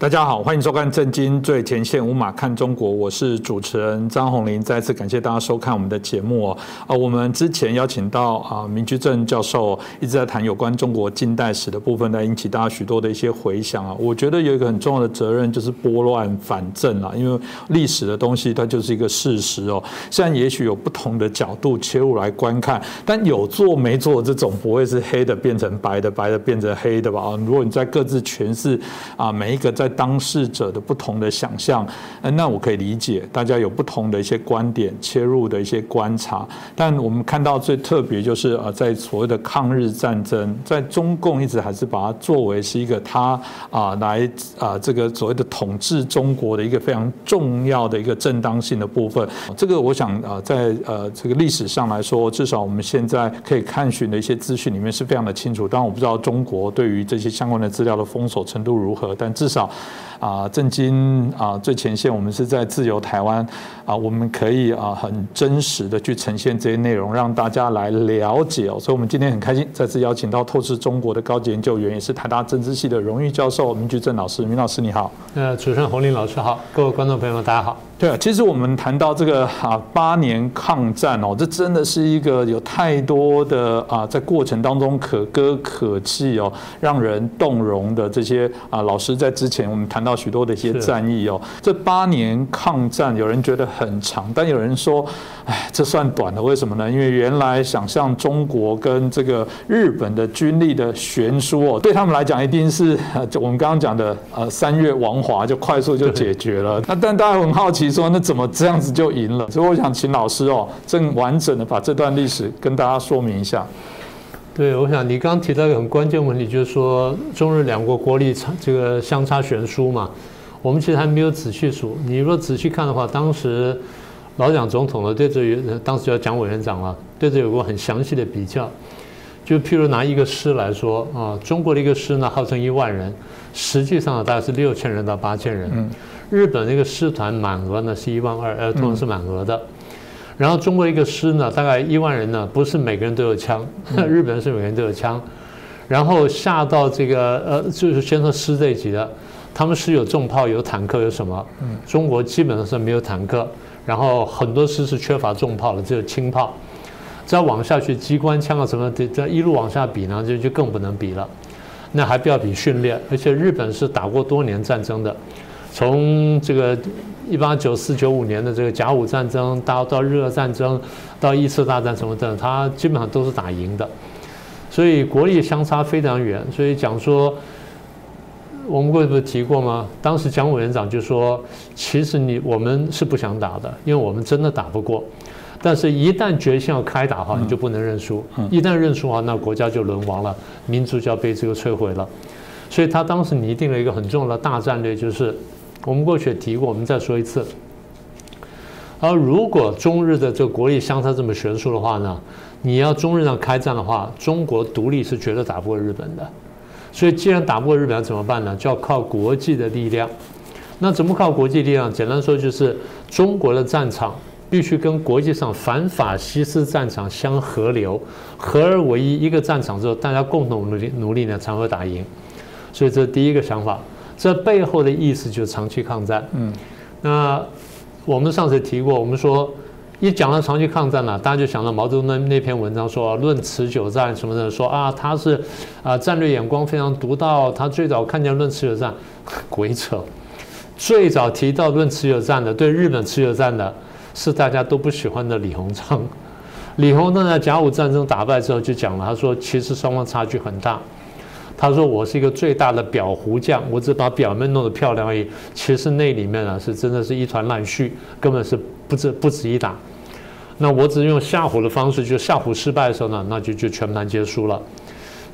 大家好，欢迎收看《震惊最前线》，无马看中国，我是主持人张宏林。再次感谢大家收看我们的节目哦。啊，我们之前邀请到啊明居正教授一直在谈有关中国近代史的部分，来引起大家许多的一些回响啊。我觉得有一个很重要的责任就是拨乱反正啊，因为历史的东西它就是一个事实哦。虽然也许有不同的角度切入来观看，但有做没做这种不会是黑的变成白的，白的变成黑的吧？啊，如果你在各自诠释啊每一个在当事者的不同的想象，嗯那我可以理解，大家有不同的一些观点切入的一些观察。但我们看到最特别就是啊，在所谓的抗日战争，在中共一直还是把它作为是一个他啊来啊这个所谓的统治中国的一个非常重要的一个正当性的部分。这个我想啊，在呃这个历史上来说，至少我们现在可以看寻的一些资讯里面是非常的清楚。当然我不知道中国对于这些相关的资料的封锁程度如何，但至少。啊，震惊啊！最前线，我们是在自由台湾啊，我们可以啊很真实的去呈现这些内容，让大家来了解哦。所以，我们今天很开心再次邀请到透视中国的高级研究员，也是台大政治系的荣誉教授明居正老师。明老师你好，呃，主持人洪林老师好，各位观众朋友们大家好。对啊，其实我们谈到这个啊八年抗战哦，这真的是一个有太多的啊在过程当中可歌可泣哦，让人动容的这些啊老师在之前我们谈到许多的一些战役哦，这八年抗战有人觉得很长，但有人说，哎，这算短的，为什么呢？因为原来想象中国跟这个日本的军力的悬殊哦，对他们来讲一定是就我们刚刚讲的呃三月王华就快速就解决了。那但大家很好奇。说那怎么这样子就赢了？所以我想请老师哦，正完整的把这段历史跟大家说明一下。对，我想你刚刚提到一个很关键问题，就是说中日两国国力差这个相差悬殊嘛。我们其实还没有仔细数。你如果仔细看的话，当时老蒋总统呢对这当时叫蒋委员长了，对这有过很详细的比较。就譬如拿一个师来说啊，中国的一个师呢号称一万人，实际上大概是六千人到八千人。日本那个师团满额呢是一万二，呃，通常是满额的。然后中国一个师呢，大概一万人呢，不是每个人都有枪，日本是每个人都有枪。然后下到这个呃，就是先说师这一级的，他们是有重炮、有坦克、有什么？中国基本上是没有坦克，然后很多师是缺乏重炮的，只有轻炮。再往下去，机关枪啊什么的，这一路往下比呢，就就更不能比了。那还不要比训练，而且日本是打过多年战争的。从这个一八九四九五年的这个甲午战争，到到日俄战争，到一次大战什么的，他基本上都是打赢的，所以国力相差非常远。所以讲说，我们过去不是提过吗？当时蒋委员长就说，其实你我们是不想打的，因为我们真的打不过，但是一旦决心要开打哈，你就不能认输。一旦认输的话，那国家就沦亡了，民族就要被这个摧毁了。所以他当时拟定了一个很重要的大战略，就是。我们过去也提过，我们再说一次。而如果中日的这个国力相差这么悬殊的话呢，你要中日上开战的话，中国独立是绝对打不过日本的。所以既然打不过日本，怎么办呢？就要靠国际的力量。那怎么靠国际力量？简单说就是中国的战场必须跟国际上反法西斯战场相合流，合而为一，一个战场之后，大家共同努力努力呢，才会打赢。所以这是第一个想法。这背后的意思就是长期抗战。嗯，那我们上次提过，我们说一讲到长期抗战呢，大家就想到毛泽东那那篇文章说论持久战什么的，说啊他是啊战略眼光非常独到，他最早看见论持久战，鬼扯！最早提到论持久战的，对日本持久战的是大家都不喜欢的李鸿章。李鸿章在甲午战争打败之后就讲了，他说其实双方差距很大。他说：“我是一个最大的裱糊匠，我只把表面弄得漂亮而已。其实那里面啊，是真的是一团烂絮，根本是不值不值一打。那我只用吓唬的方式，就吓唬失败的时候呢，那就就全盘皆输了。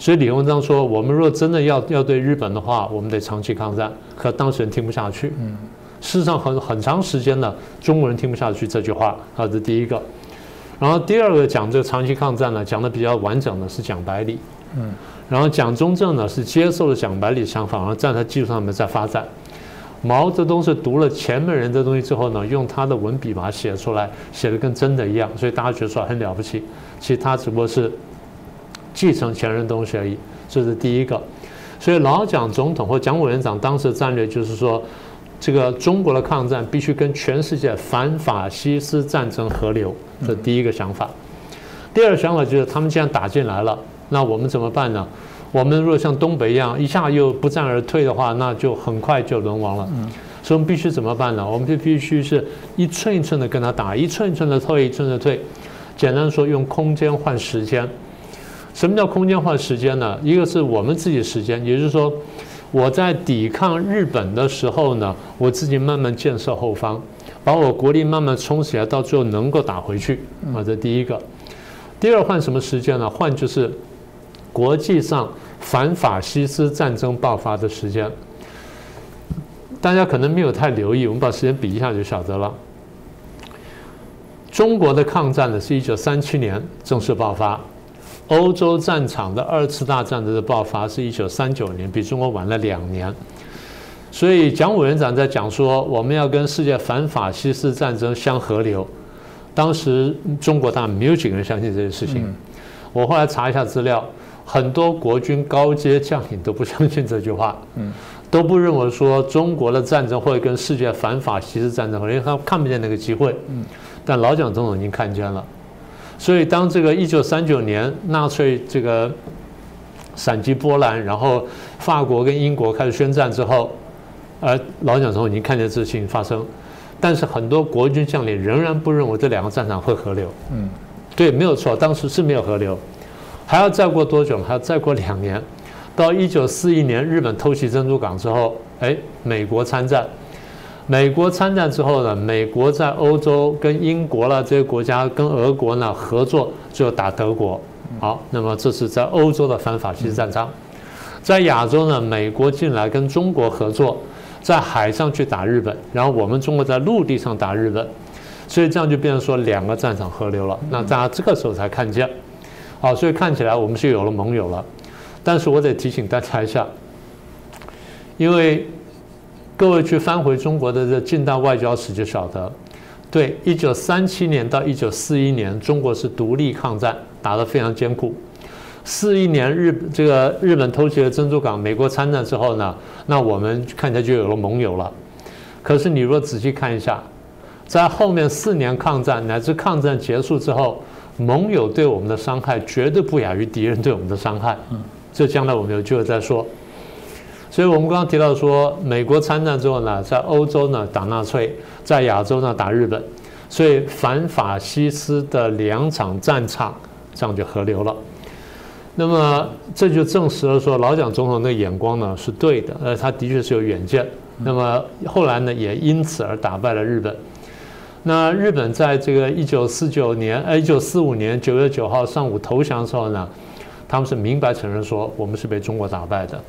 所以李鸿章说，我们若真的要要对日本的话，我们得长期抗战。可当事人听不下去。嗯，事实上很很长时间了，中国人听不下去这句话。啊，这第一个。然后第二个讲这个长期抗战呢，讲的比较完整的是蒋百里。嗯。”然后蒋中正呢是接受了蒋百里想法，然后在他基础上面在发展。毛泽东是读了前面人的东西之后呢，用他的文笔把它写出来，写的跟真的一样，所以大家觉得说很了不起。其实他只不过是继承前人东西而已，这是第一个。所以老蒋总统或蒋委员长当时的战略就是说，这个中国的抗战必须跟全世界反法西斯战争合流，这第一个想法。第二个想法就是他们既然打进来了，那我们怎么办呢？我们如果像东北一样一下又不战而退的话，那就很快就沦亡了。所以我们必须怎么办呢？我们就必须是一寸一寸的跟他打，一寸一寸的退，一寸的退。简单说，用空间换时间。什么叫空间换时间呢？一个是我们自己时间，也就是说，我在抵抗日本的时候呢，我自己慢慢建设后方，把我国力慢慢冲起来，到最后能够打回去。啊，这第一个。第二换什么时间呢？换就是国际上反法西斯战争爆发的时间。大家可能没有太留意，我们把时间比一下就晓得了。中国的抗战呢，是一九三七年正式爆发；欧洲战场的二次大战的爆发是一九三九年，比中国晚了两年。所以蒋委员长在讲说，我们要跟世界反法西斯战争相合流。当时中国当然没有几个人相信这件事情。我后来查一下资料，很多国军高阶将领都不相信这句话，都不认为说中国的战争会跟世界反法西斯战争，因为他看不见那个机会。但老蒋总统已经看见了，所以当这个一九三九年纳粹这个闪击波兰，然后法国跟英国开始宣战之后，而老蒋总统已经看见这事情发生。但是很多国军将领仍然不认为这两个战场会合流。嗯，对，没有错，当时是没有合流。还要再过多久？还要再过两年，到一九四一年日本偷袭珍珠港之后，哎，美国参战。美国参战之后呢，美国在欧洲跟英国啦这些国家跟俄国呢合作，就打德国。好，那么这是在欧洲的反法西斯战场。在亚洲呢，美国进来跟中国合作。在海上去打日本，然后我们中国在陆地上打日本，所以这样就变成说两个战场合流了。那大家这个时候才看见，好，所以看起来我们是有了盟友了。但是我得提醒大家一下，因为各位去翻回中国的这近代外交史就晓得，对，一九三七年到一九四一年，中国是独立抗战，打得非常艰苦。四一年日这个日本偷袭了珍珠港，美国参战之后呢，那我们看起来就有了盟友了。可是你若仔细看一下，在后面四年抗战乃至抗战结束之后，盟友对我们的伤害绝对不亚于敌人对我们的伤害。这将来我们有机会再说。所以我们刚刚提到说，美国参战之后呢，在欧洲呢打纳粹，在亚洲呢打日本，所以反法西斯的两场战场这样就合流了。那么这就证实了说老蒋总统的眼光呢是对的，呃，他的确是有远见。那么后来呢也因此而打败了日本。那日本在这个一九四九年，呃，一九四五年九月九号上午投降的时候呢，他们是明白承认说我们是被中国打败的。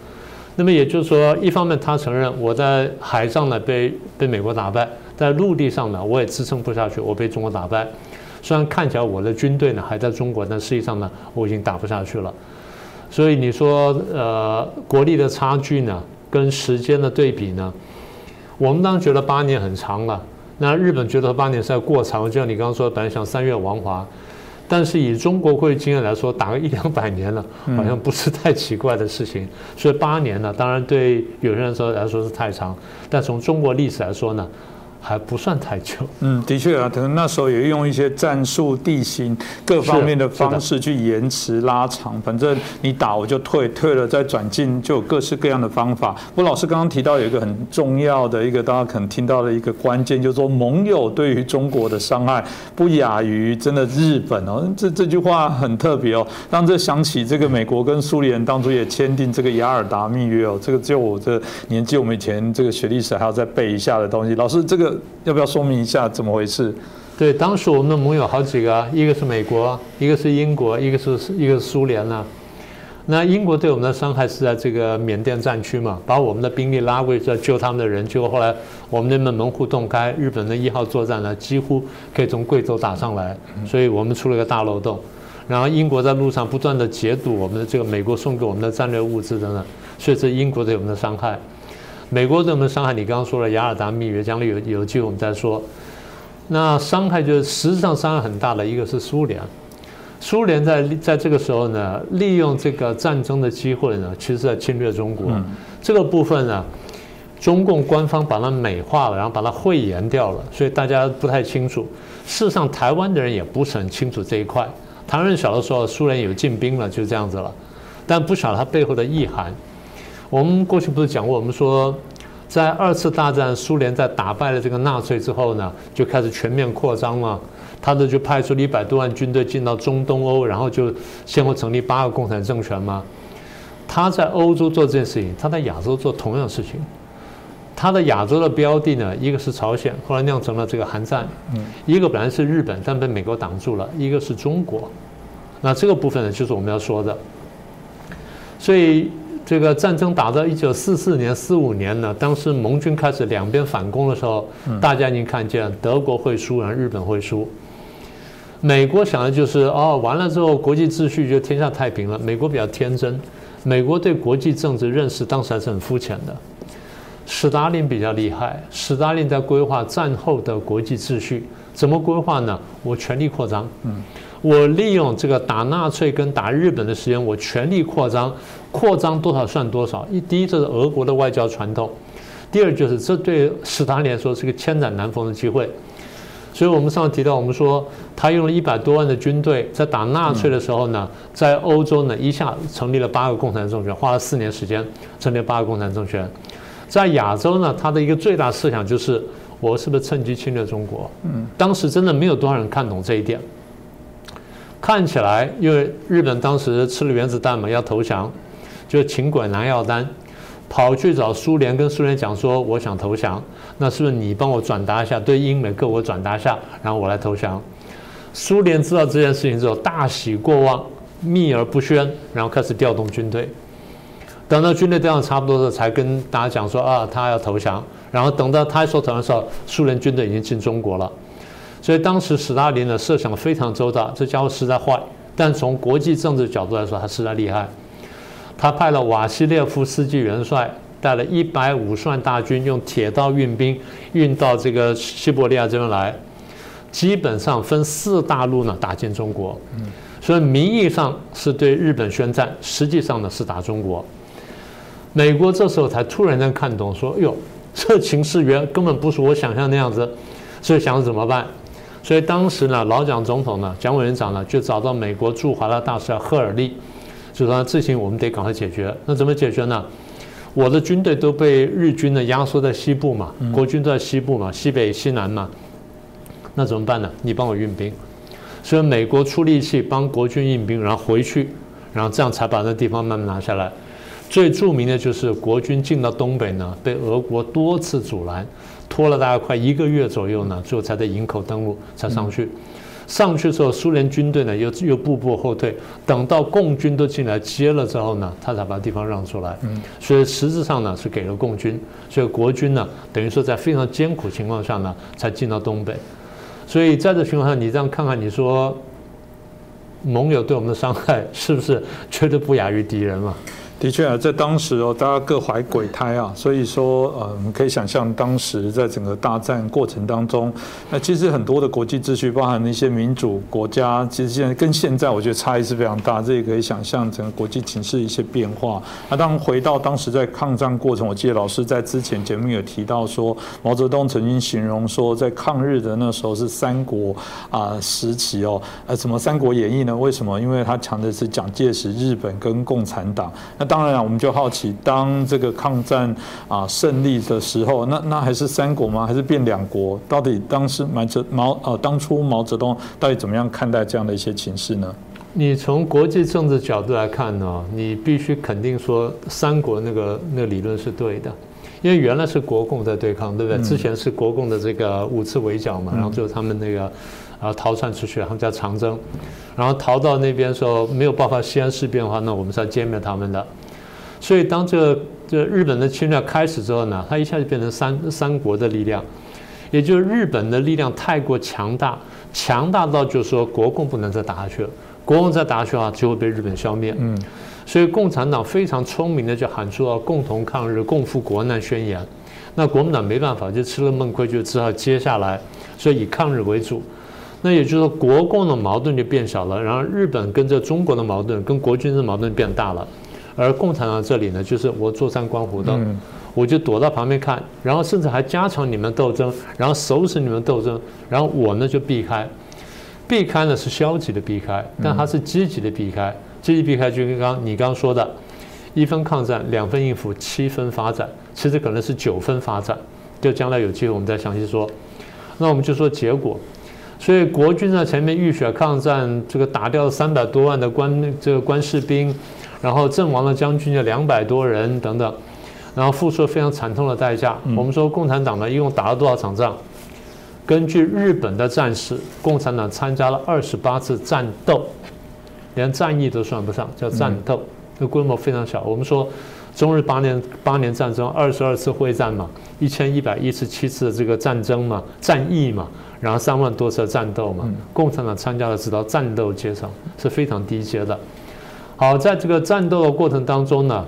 那么也就是说，一方面他承认我在海上呢被被美国打败，在陆地上呢我也支撑不下去，我被中国打败。虽然看起来我的军队呢还在中国，但实际上呢我已经打不下去了。所以你说呃国力的差距呢，跟时间的对比呢，我们当然觉得八年很长了。那日本觉得八年实在过长，就像你刚刚说，本来想三月王华，但是以中国会经验来说，打个一两百年了，好像不是太奇怪的事情。所以八年呢，当然对有些人说来说是太长，但从中国历史来说呢。还不算太久。嗯，的确啊，可能那时候也用一些战术、地形各方面的方式去延迟、拉长。反正你打我就退，退了再转进，就有各式各样的方法。不过老师刚刚提到有一个很重要的一个，大家可能听到的一个关键，就是说盟友对于中国的伤害不亚于真的日本哦。这这句话很特别哦，让这想起这个美国跟苏联当初也签订这个雅尔达密约哦。这个就我这年纪，我们以前这个学历史还要再背一下的东西。老师这个。要不要说明一下怎么回事？对，当时我们的盟友好几个啊，一个是美国，一个是英国，一个是一个是苏联呢。那英国对我们的伤害是在这个缅甸战区嘛，把我们的兵力拉过去救他们的人，结果后来我们那边门户洞开，日本的一号作战呢几乎可以从贵州打上来，所以我们出了个大漏洞。然后英国在路上不断的截堵我们的这个美国送给我们的战略物资等等，所以这英国对我们的伤害。美国对我们伤害，你刚刚说了雅尔达密约，将来有有机会我们再说。那伤害就是实质上伤害很大的，一个是苏联，苏联在在这个时候呢，利用这个战争的机会呢，其实在侵略中国。这个部分呢，中共官方把它美化了，然后把它讳言掉了，所以大家不太清楚。事实上，台湾的人也不是很清楚这一块。台湾人小的时候，苏联有进兵了，就这样子了，但不晓得它背后的意涵。我们过去不是讲过，我们说，在二次大战，苏联在打败了这个纳粹之后呢，就开始全面扩张嘛。他的就派出了一百多万军队进到中东欧，然后就先后成立八个共产政权嘛。他在欧洲做这件事情，他在亚洲做同样的事情。他的亚洲的标的呢，一个是朝鲜，后来酿成了这个韩战；一个本来是日本，但被美国挡住了；一个是中国。那这个部分呢，就是我们要说的。所以这个战争打到一九四四年、四五年呢，当时盟军开始两边反攻的时候，大家已经看见德国会输，然后日本会输。美国想的就是哦，完了之后国际秩序就天下太平了。美国比较天真，美国对国际政治认识当时还是很肤浅的。斯大林比较厉害，斯大林在规划战后的国际秩序，怎么规划呢？我全力扩张，嗯，我利用这个打纳粹跟打日本的时间，我全力扩张，扩张多少算多少。一第一，这是俄国的外交传统；第二，就是这对斯大林来说是个千载难逢的机会。所以我们上次提到，我们说他用了一百多万的军队在打纳粹的时候呢，在欧洲呢一下成立了八个共产政权，花了四年时间成立八个共产政权。在亚洲呢，他的一个最大思想就是我是不是趁机侵略中国？嗯，当时真的没有多少人看懂这一点。看起来，因为日本当时吃了原子弹嘛，要投降，就请鬼拿药单。跑去找苏联，跟苏联讲说我想投降，那是不是你帮我转达一下，对英美各国转达一下，然后我来投降？苏联知道这件事情之后大喜过望，秘而不宣，然后开始调动军队。等到军队调动差不多的时候，才跟大家讲说啊，他要投降。然后等到他说投降的时候，苏联军队已经进中国了。所以当时斯大林的设想非常周到，这家伙实在坏，但从国际政治角度来说，他实在厉害。他派了瓦西列夫斯基元帅带了一百五十万大军，用铁道运兵运到这个西伯利亚这边来，基本上分四大路呢打进中国。所以名义上是对日本宣战，实际上呢是打中国。美国这时候才突然间看懂，说：“哟，这情势原根本不是我想象那样子。”所以想怎么办？所以当时呢，老蒋总统呢，蒋委员长呢，就找到美国驻华的大使赫尔利。就说事情我们得赶快解决，那怎么解决呢？我的军队都被日军呢压缩在西部嘛，国军都在西部嘛，西北西南嘛，那怎么办呢？你帮我运兵，所以美国出力气帮国军运兵，然后回去，然后这样才把那地方慢慢拿下来。最著名的就是国军进到东北呢，被俄国多次阻拦，拖了大概快一个月左右呢，最后才在营口登陆，才上去。上去之后，苏联军队呢又又步步后退，等到共军都进来接了之后呢，他才把地方让出来。嗯，所以实质上呢是给了共军，所以国军呢等于说在非常艰苦情况下呢才进到东北。所以在这情况下，你这样看看，你说盟友对我们的伤害是不是绝对不亚于敌人嘛？的确啊，在当时哦，大家各怀鬼胎啊，所以说呃，我们可以想象当时在整个大战过程当中，那其实很多的国际秩序，包含一些民主国家，其实现在跟现在我觉得差异是非常大，这也可以想象整个国际形势一些变化。那当回到当时在抗战过程，我记得老师在之前节目有提到说，毛泽东曾经形容说，在抗日的那时候是三国啊时期哦，呃，什么《三国演义》呢？为什么？因为他强的是蒋介石、日本跟共产党。那当然了，我们就好奇，当这个抗战啊胜利的时候，那那还是三国吗？还是变两国？到底当时毛泽毛呃当初毛泽东到底怎么样看待这样的一些情势呢？你从国际政治角度来看呢，你必须肯定说三国那个那个理论是对的，因为原来是国共在对抗，对不对？之前是国共的这个五次围剿嘛，然后最后他们那个。然后逃窜出去，他们叫长征，然后逃到那边时候没有爆发西安事变的话，那我们是要歼灭他们的。所以当这个这日本的侵略开始之后呢，它一下就变成三三国的力量，也就是日本的力量太过强大，强大到就是说国共不能再打下去了，国共再打下去的话就会被日本消灭。嗯，所以共产党非常聪明的就喊出了共同抗日、共赴国难宣言。那国民党没办法，就吃了闷亏，就只好接下来，所以以抗日为主。那也就是说，国共的矛盾就变小了，然后日本跟着中国的矛盾、跟国军的矛盾变大了，而共产党这里呢，就是我坐山观虎斗，我就躲到旁边看，然后甚至还加强你们斗争，然后收拾你们斗争，然后我呢就避开，避开呢是消极的避开，但它是积极的避开，积极避开就跟刚你刚刚说的。一分抗战，两分应付，七分发展，其实可能是九分发展。就将来有机会我们再详细说。那我们就说结果。所以国军在前面浴血抗战，这个打掉了三百多万的官这个官士兵，然后阵亡了将军有两百多人等等，然后付出了非常惨痛的代价。我们说共产党呢一共打了多少场仗？根据日本的战史，共产党参加了二十八次战斗，连战役都算不上，叫战斗。那规模非常小。我们说，中日八年八年战争，二十二次会战嘛，一千一百一十七次的这个战争嘛，战役嘛，然后三万多次战斗嘛，共产党参加了直到战斗阶层是非常低阶的。好，在这个战斗的过程当中呢，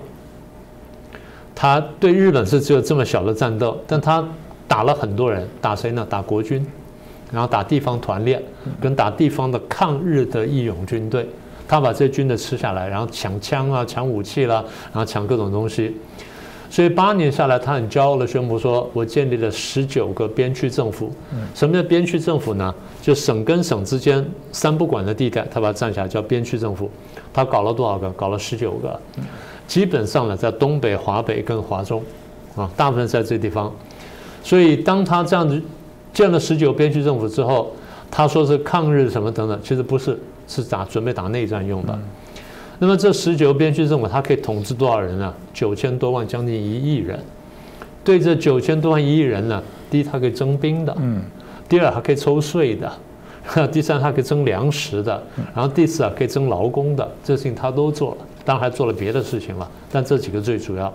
他对日本是只有这么小的战斗，但他打了很多人，打谁呢？打国军，然后打地方团练，跟打地方的抗日的义勇军队。他把这些军的吃下来，然后抢枪啊，抢武器啦，然后抢各种东西。所以八年下来，他很骄傲的宣布说：“我建立了十九个边区政府。什么叫边区政府呢？就省跟省之间三不管的地带，他把它占下来叫边区政府。他搞了多少个？搞了十九个。基本上呢，在东北、华北跟华中，啊，大部分在这地方。所以当他这样子建了十九边区政府之后，他说是抗日什么等等，其实不是。是打准备打内战用的，那么这十九边区政府，它可以统治多少人呢？九千多万，将近一亿人。对这九千多万一亿人呢，第一，它可以征兵的；嗯，第二，它可以抽税的；第三，它可以征粮食的；然后第四啊，可以征劳工的。这事情他都做了，当然还做了别的事情了，但这几个最主要。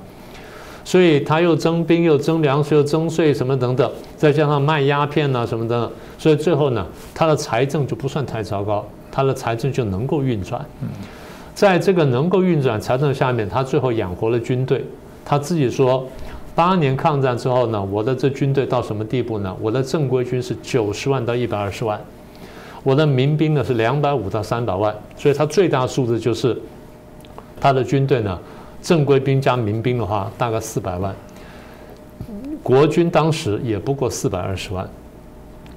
所以他又征兵，又征粮食，又征税，什么等等，再加上卖鸦片呐什么等等，所以最后呢，他的财政就不算太糟糕。他的财政就能够运转，在这个能够运转财政下面，他最后养活了军队。他自己说，八年抗战之后呢，我的这军队到什么地步呢？我的正规军是九十万到一百二十万，我的民兵呢是两百五到三百万。所以，他最大数字就是他的军队呢，正规兵加民兵的话，大概四百万。国军当时也不过四百二十万。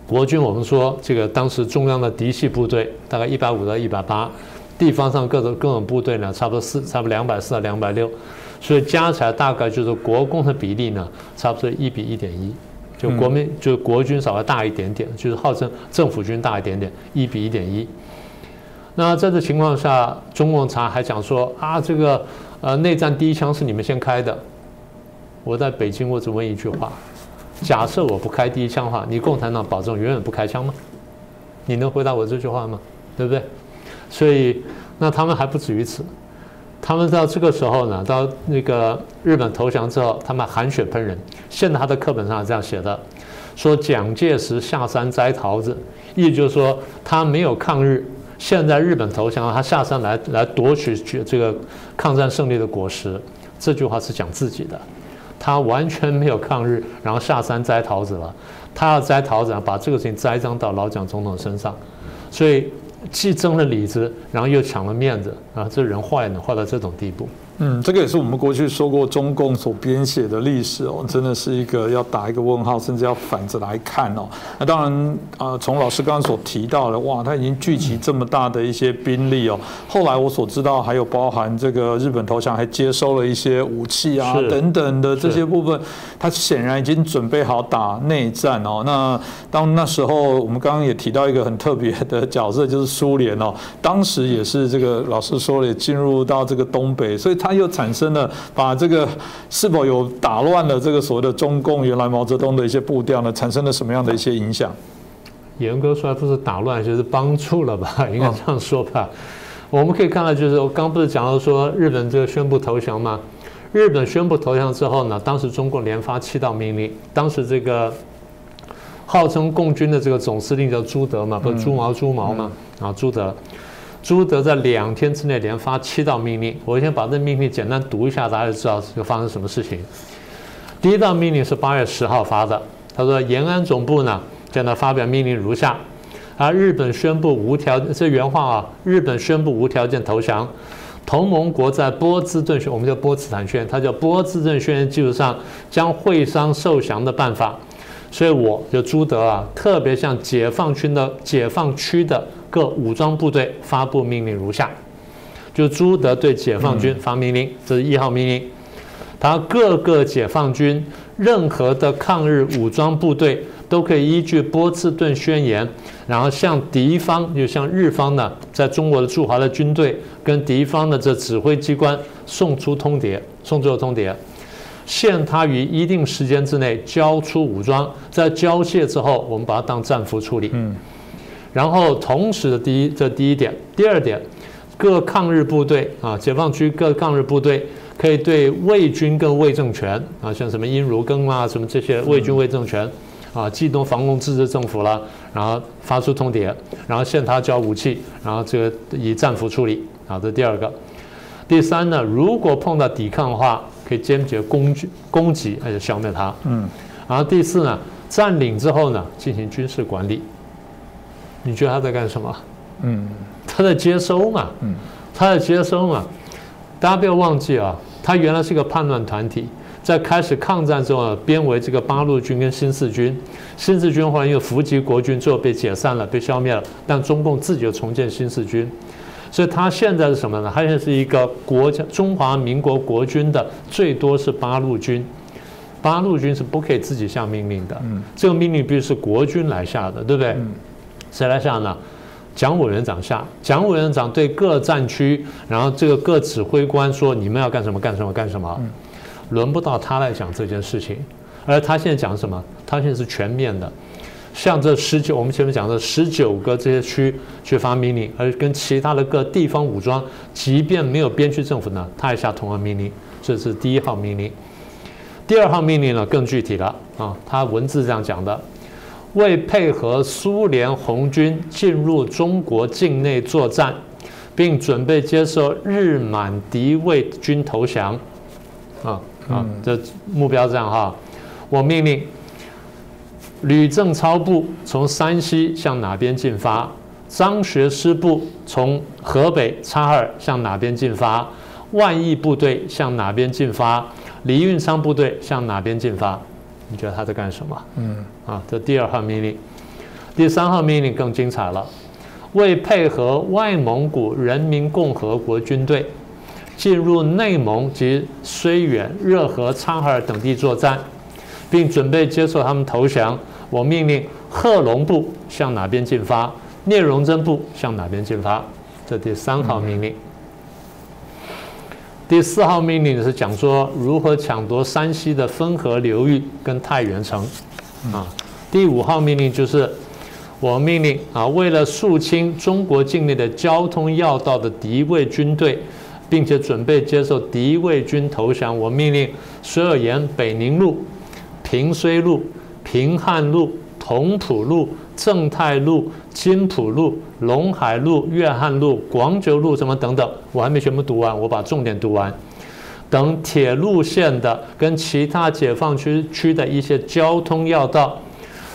国军，我们说这个当时中央的嫡系部队大概一百五到一百八，地方上各种各种部队呢，差不多四，差不多两百四到两百六，所以加起来大概就是国共的比例呢，差不多一比一点一，就国民就国军稍微大一点点，就是号称政府军大一点点，一比一点一。那在这情况下，中共查还讲说啊，这个呃内战第一枪是你们先开的，我在北京我只问一句话。假设我不开第一枪的话，你共产党保证永远不开枪吗？你能回答我这句话吗？对不对？所以，那他们还不止于此。他们到这个时候呢，到那个日本投降之后，他们含血喷人。现在他的课本上这样写的，说蒋介石下山摘桃子，意思就是说他没有抗日。现在日本投降了，他下山来来夺取这个抗战胜利的果实。这句话是讲自己的。他完全没有抗日，然后下山摘桃子了。他要摘桃子，把这个事情栽赃到老蒋总统身上，所以既争了里子，然后又抢了面子啊！这人坏呢，坏到这种地步。嗯，这个也是我们过去说过，中共所编写的历史哦，真的是一个要打一个问号，甚至要反着来看哦。那当然啊，从老师刚刚所提到的，哇，他已经聚集这么大的一些兵力哦。后来我所知道，还有包含这个日本投降，还接收了一些武器啊等等的这些部分，他显然已经准备好打内战哦。那当那时候，我们刚刚也提到一个很特别的角色，就是苏联哦，当时也是这个老师说了，进入到这个东北，所以他。它又产生了，把这个是否有打乱了这个所谓的中共原来毛泽东的一些步调呢？产生了什么样的一些影响？严格说来，不是打乱，就是帮助了吧？应该这样说吧。我们可以看到，就是我刚不是讲到说日本这个宣布投降吗？日本宣布投降之后呢，当时中共连发七道命令，当时这个号称共军的这个总司令叫朱德嘛，不是朱毛朱毛嘛？啊，朱德。朱德在两天之内连发七道命令，我先把这命令简单读一下，大家就知道是发生什么事情。第一道命令是八月十号发的，他说延安总部呢，现在发表命令如下：啊，日本宣布无条这原话啊，日本宣布无条件投降。同盟国在波兹顿宣，我们叫波茨坦宣言，它叫波兹顿宣言基础上将会商受降的办法。所以我就朱德啊，特别向解放军的解放区的各武装部队发布命令如下：就朱德对解放军发命令，这是一号命令。他各个解放军任何的抗日武装部队都可以依据波茨顿宣言，然后向敌方，就向日方呢，在中国的驻华的军队跟敌方的这指挥机关送出通牒，送出通牒，限他于一定时间之内交出武装，在交卸之后，我们把它当战俘处理。嗯，然后同时的第一，这第一点，第二点，各抗日部队啊，解放区各抗日部队。可以对魏军跟魏政权啊，像什么殷如耕啊，什么这些魏军魏政权啊，冀东防共自治政府了，然后发出通牒，然后限他交武器，然后这个以战俘处理啊，这第二个。第三呢，如果碰到抵抗的话，可以坚决攻击攻击，而且消灭他。嗯。然后第四呢，占领之后呢，进行军事管理。你觉得他在干什么？嗯，他在接收嘛。嗯，他在接收嘛。大家不要忘记啊。他原来是个叛乱团体，在开始抗战之后，编为这个八路军跟新四军。新四军后来因为伏击国军，最后被解散了，被消灭了。但中共自己又重建新四军，所以他现在是什么呢？他现在是一个国家中华民国国军的最多是八路军，八路军是不可以自己下命令的。嗯，这个命令必须是国军来下的，对不对？谁来下呢？蒋委员长下，蒋委员长对各战区，然后这个各指挥官说：“你们要干什么？干什么？干什么？”轮不到他来讲这件事情，而他现在讲什么？他现在是全面的，像这十九，我们前面讲的十九个这些区去发命令，而跟其他的各地方武装，即便没有边区政府呢，他也下同样命令。这是第一号命令。第二号命令呢更具体了啊，他文字这样讲的。为配合苏联红军进入中国境内作战，并准备接受日满敌卫军投降，啊啊，这目标这样哈。我命令吕正操部从山西向哪边进发？张学师部从河北察哈尔向哪边进发？万亿部队向哪边进发？李运昌部队向哪边进发？你觉得他在干什么？嗯，啊，这第二号命令，第三号命令更精彩了，为配合外蒙古人民共和国军队进入内蒙及绥远、热河、察哈尔等地作战，并准备接受他们投降，我命令贺龙部向哪边进发，聂荣臻部向哪边进发。这第三号命令。第四号命令是讲说如何抢夺山西的汾河流域跟太原城，啊，第五号命令就是我命令啊，为了肃清中国境内的交通要道的敌卫军队，并且准备接受敌卫军投降，我命令所有沿北宁路、平绥路、平汉路、同浦路。正太路、金浦路、龙海路、粤汉路、广九路什么等等，我还没全部读完，我把重点读完。等铁路线的跟其他解放区区的一些交通要道，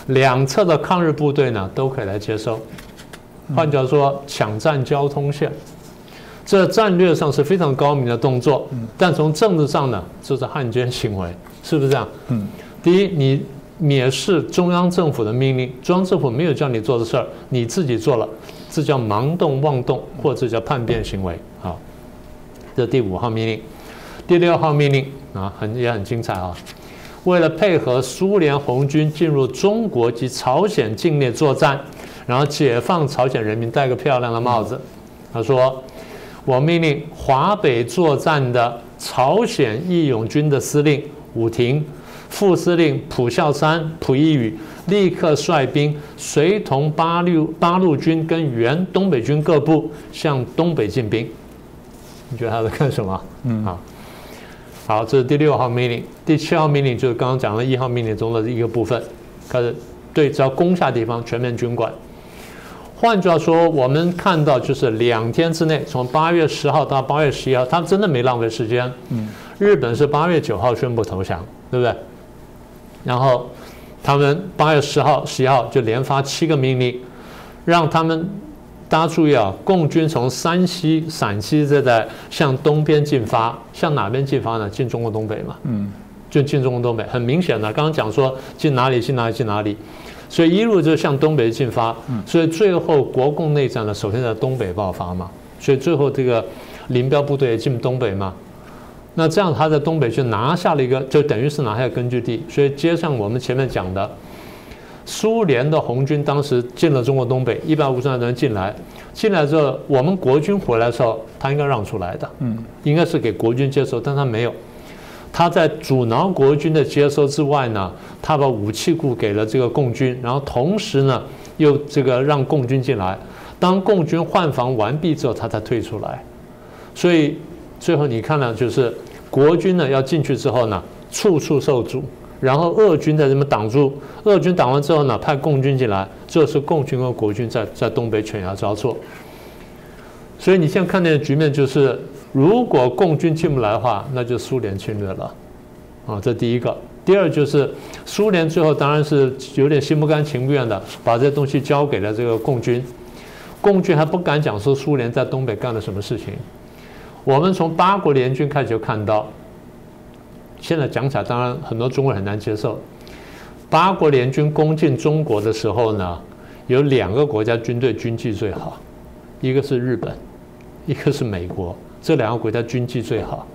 两侧的抗日部队呢都可以来接收。换句话说，抢占交通线，这战略上是非常高明的动作。但从政治上呢，这是汉奸行为，是不是这样？嗯。第一，你。蔑视中央政府的命令，中央政府没有叫你做的事儿，你自己做了，这叫盲动妄动，或者叫叛变行为。好，这第五号命令，第六号命令啊，很也很精彩啊。为了配合苏联红军进入中国及朝鲜境内作战，然后解放朝鲜人民戴个漂亮的帽子。他说：“我命令华北作战的朝鲜义勇军的司令武庭。”副司令蒲孝山、蒲一宇立刻率兵随同八六八路军跟原东北军各部向东北进兵。你觉得他在干什么？嗯，好，好，这是第六号命令。第七号命令就是刚刚讲的一号命令中的一个部分，开始对只要攻下地方全面军管。换句话说，我们看到就是两天之内，从八月十号到八月十一号，他们真的没浪费时间。嗯，日本是八月九号宣布投降，对不对？然后，他们八月十号、十一号就连发七个命令，让他们大家注意啊，共军从山西、陕西这带向东边进发，向哪边进发呢？进中国东北嘛，嗯，就进中国东北，很明显的，刚刚讲说进哪里进哪里。进哪里，所以一路就向东北进发，所以最后国共内战呢，首先在东北爆发嘛，所以最后这个林彪部队也进东北嘛。那这样他在东北就拿下了一个，就等于是拿下根据地。所以接上我们前面讲的，苏联的红军当时进了中国东北，一百五十万人进来，进来之后，我们国军回来的时候，他应该让出来的，嗯，应该是给国军接收，但他没有。他在阻挠国军的接收之外呢，他把武器库给了这个共军，然后同时呢，又这个让共军进来。当共军换防完毕之后，他才退出来。所以。最后你看呢，就是国军呢要进去之后呢，处处受阻，然后俄军在这边挡住，俄军挡完之后呢，派共军进来，这是共军和国军在在东北犬牙交错。所以你现在看见的局面就是，如果共军进不来的话，那就苏联侵略了，啊，这第一个。第二就是苏联最后当然是有点心不甘情不愿的，把这东西交给了这个共军，共军还不敢讲说苏联在东北干了什么事情。我们从八国联军开始就看到，现在讲起来当然很多中国人很难接受。八国联军攻进中国的时候呢，有两个国家军队军纪最好，一个是日本，一个是美国。这两个国家军纪最好，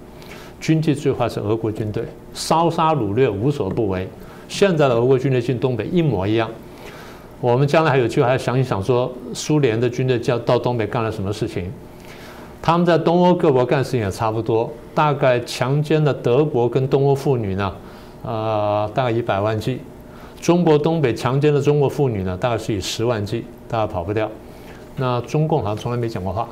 军纪最坏是俄国军队，烧杀掳掠无所不为。现在的俄国军队进东北一模一样。我们将来还有机会还想一想，说苏联的军队叫到东北干了什么事情。他们在东欧各国干事情也差不多，大概强奸了德国跟东欧妇女呢，呃，大概以百万计；中国东北强奸了中国妇女呢，大概是以十万计，大概跑不掉。那中共好像从来没讲过话。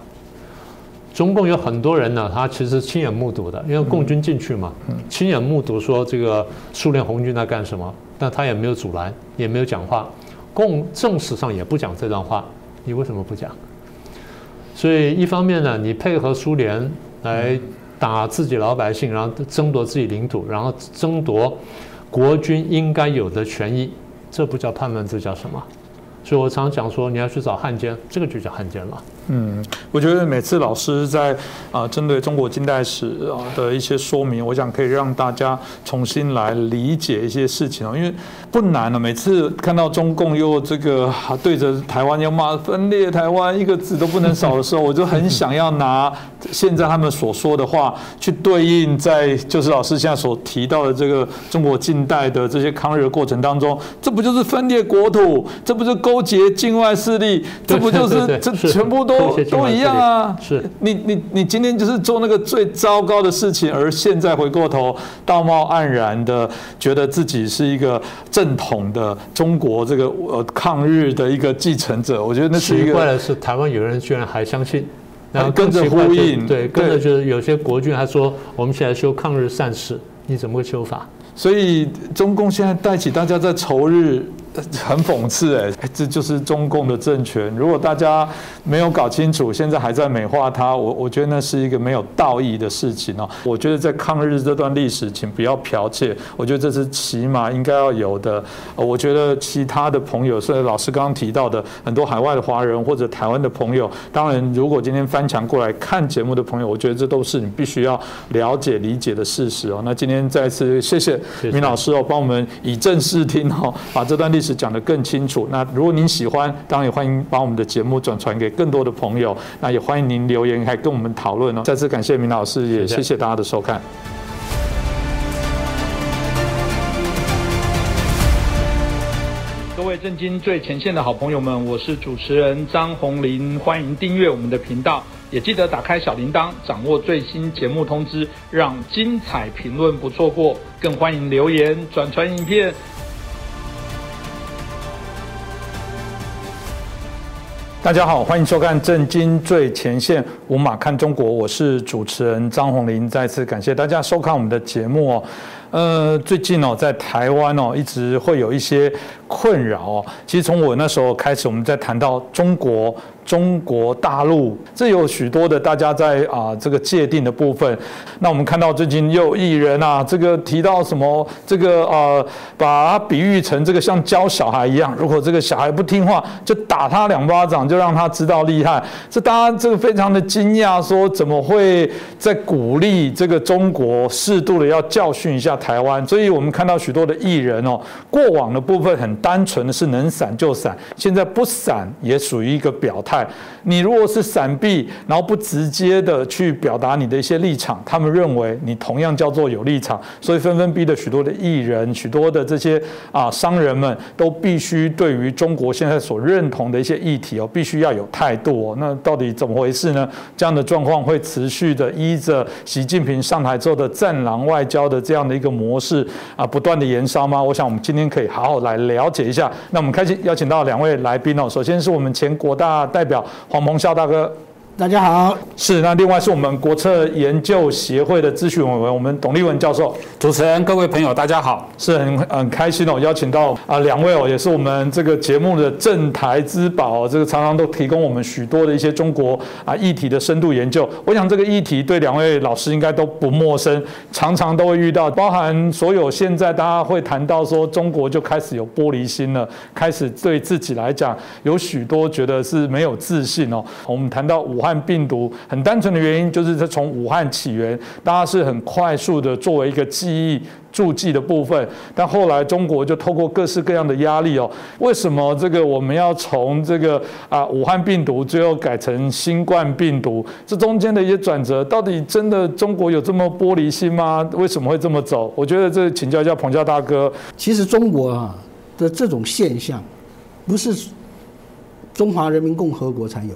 中共有很多人呢，他其实亲眼目睹的，因为共军进去嘛，亲眼目睹说这个苏联红军在干什么，但他也没有阻拦，也没有讲话。共正史上也不讲这段话，你为什么不讲？所以一方面呢，你配合苏联来打自己老百姓，然后争夺自己领土，然后争夺国军应该有的权益，这不叫叛乱，这叫什么？所以我常讲说，你要去找汉奸，这个就叫汉奸了。嗯，我觉得每次老师在啊针对中国近代史啊的一些说明，我想可以让大家重新来理解一些事情哦，因为不难了。每次看到中共又这个对着台湾要骂分裂台湾，一个字都不能少的时候，我就很想要拿现在他们所说的话去对应在就是老师现在所提到的这个中国近代的这些抗日过程当中，这不就是分裂国土？这不就勾结境外势力？这不就是这全部都？都都一样啊！是你你你今天就是做那个最糟糕的事情，而现在回过头道貌岸然的，觉得自己是一个正统的中国这个呃抗日的一个继承者。我觉得那是一个奇怪的是，台湾有人居然还相信，然后跟着呼应，对，跟着就是有些国军还说我们现在修抗日善事，你怎么会修法？所以中共现在带起大家在仇日。很讽刺哎，这就是中共的政权。如果大家没有搞清楚，现在还在美化它，我我觉得那是一个没有道义的事情哦。我觉得在抗日这段历史，请不要剽窃。我觉得这是起码应该要有的。我觉得其他的朋友，所以老师刚刚提到的很多海外的华人或者台湾的朋友，当然如果今天翻墙过来看节目的朋友，我觉得这都是你必须要了解理解的事实哦。那今天再次谢谢明老师哦，帮我们以正视听哦，把这段历史。是讲得更清楚。那如果您喜欢，当然也欢迎把我们的节目转传给更多的朋友。那也欢迎您留言，还跟我们讨论哦。再次感谢明老师，也谢谢大家的收看。各位震惊最前线的好朋友们，我是主持人张宏林，欢迎订阅我们的频道，也记得打开小铃铛，掌握最新节目通知，让精彩评论不错过。更欢迎留言转传影片。大家好，欢迎收看《震惊最前线》，无马看中国，我是主持人张宏林。再次感谢大家收看我们的节目哦。呃，最近哦，在台湾哦，一直会有一些困扰哦。其实从我那时候开始，我们在谈到中国。中国大陆，这有许多的大家在啊这个界定的部分。那我们看到最近又艺人啊，这个提到什么这个啊，把它比喻成这个像教小孩一样，如果这个小孩不听话，就打他两巴掌，就让他知道厉害。这大家这个非常的惊讶，说怎么会在鼓励这个中国适度的要教训一下台湾？所以我们看到许多的艺人哦，过往的部分很单纯的是能闪就闪，现在不闪也属于一个表态。你如果是闪避，然后不直接的去表达你的一些立场，他们认为你同样叫做有立场，所以纷纷逼的许多的艺人、许多的这些啊商人们都必须对于中国现在所认同的一些议题哦，必须要有态度哦。那到底怎么回事呢？这样的状况会持续的依着习近平上台之后的战狼外交的这样的一个模式啊，不断的延烧吗？我想我们今天可以好好来了解一下。那我们开心邀请到两位来宾哦，首先是我们前国大代。代表黄鹏孝大哥。大家好，是那另外是我们国策研究协会的咨询委员，我们董立文教授。主持人各位朋友大家好，是很很开心哦，邀请到啊两位哦，也是我们这个节目的镇台之宝，这个常常都提供我们许多的一些中国啊议题的深度研究。我想这个议题对两位老师应该都不陌生，常常都会遇到，包含所有现在大家会谈到说中国就开始有玻璃心了，开始对自己来讲有许多觉得是没有自信哦。我们谈到武。武汉病毒很单纯的原因就是它从武汉起源，大家是很快速的作为一个记忆注记的部分，但后来中国就透过各式各样的压力哦，为什么这个我们要从这个啊武汉病毒最后改成新冠病毒？这中间的一些转折，到底真的中国有这么玻璃心吗？为什么会这么走？我觉得这请教一下彭教大哥。其实中国啊的这种现象，不是中华人民共和国才有。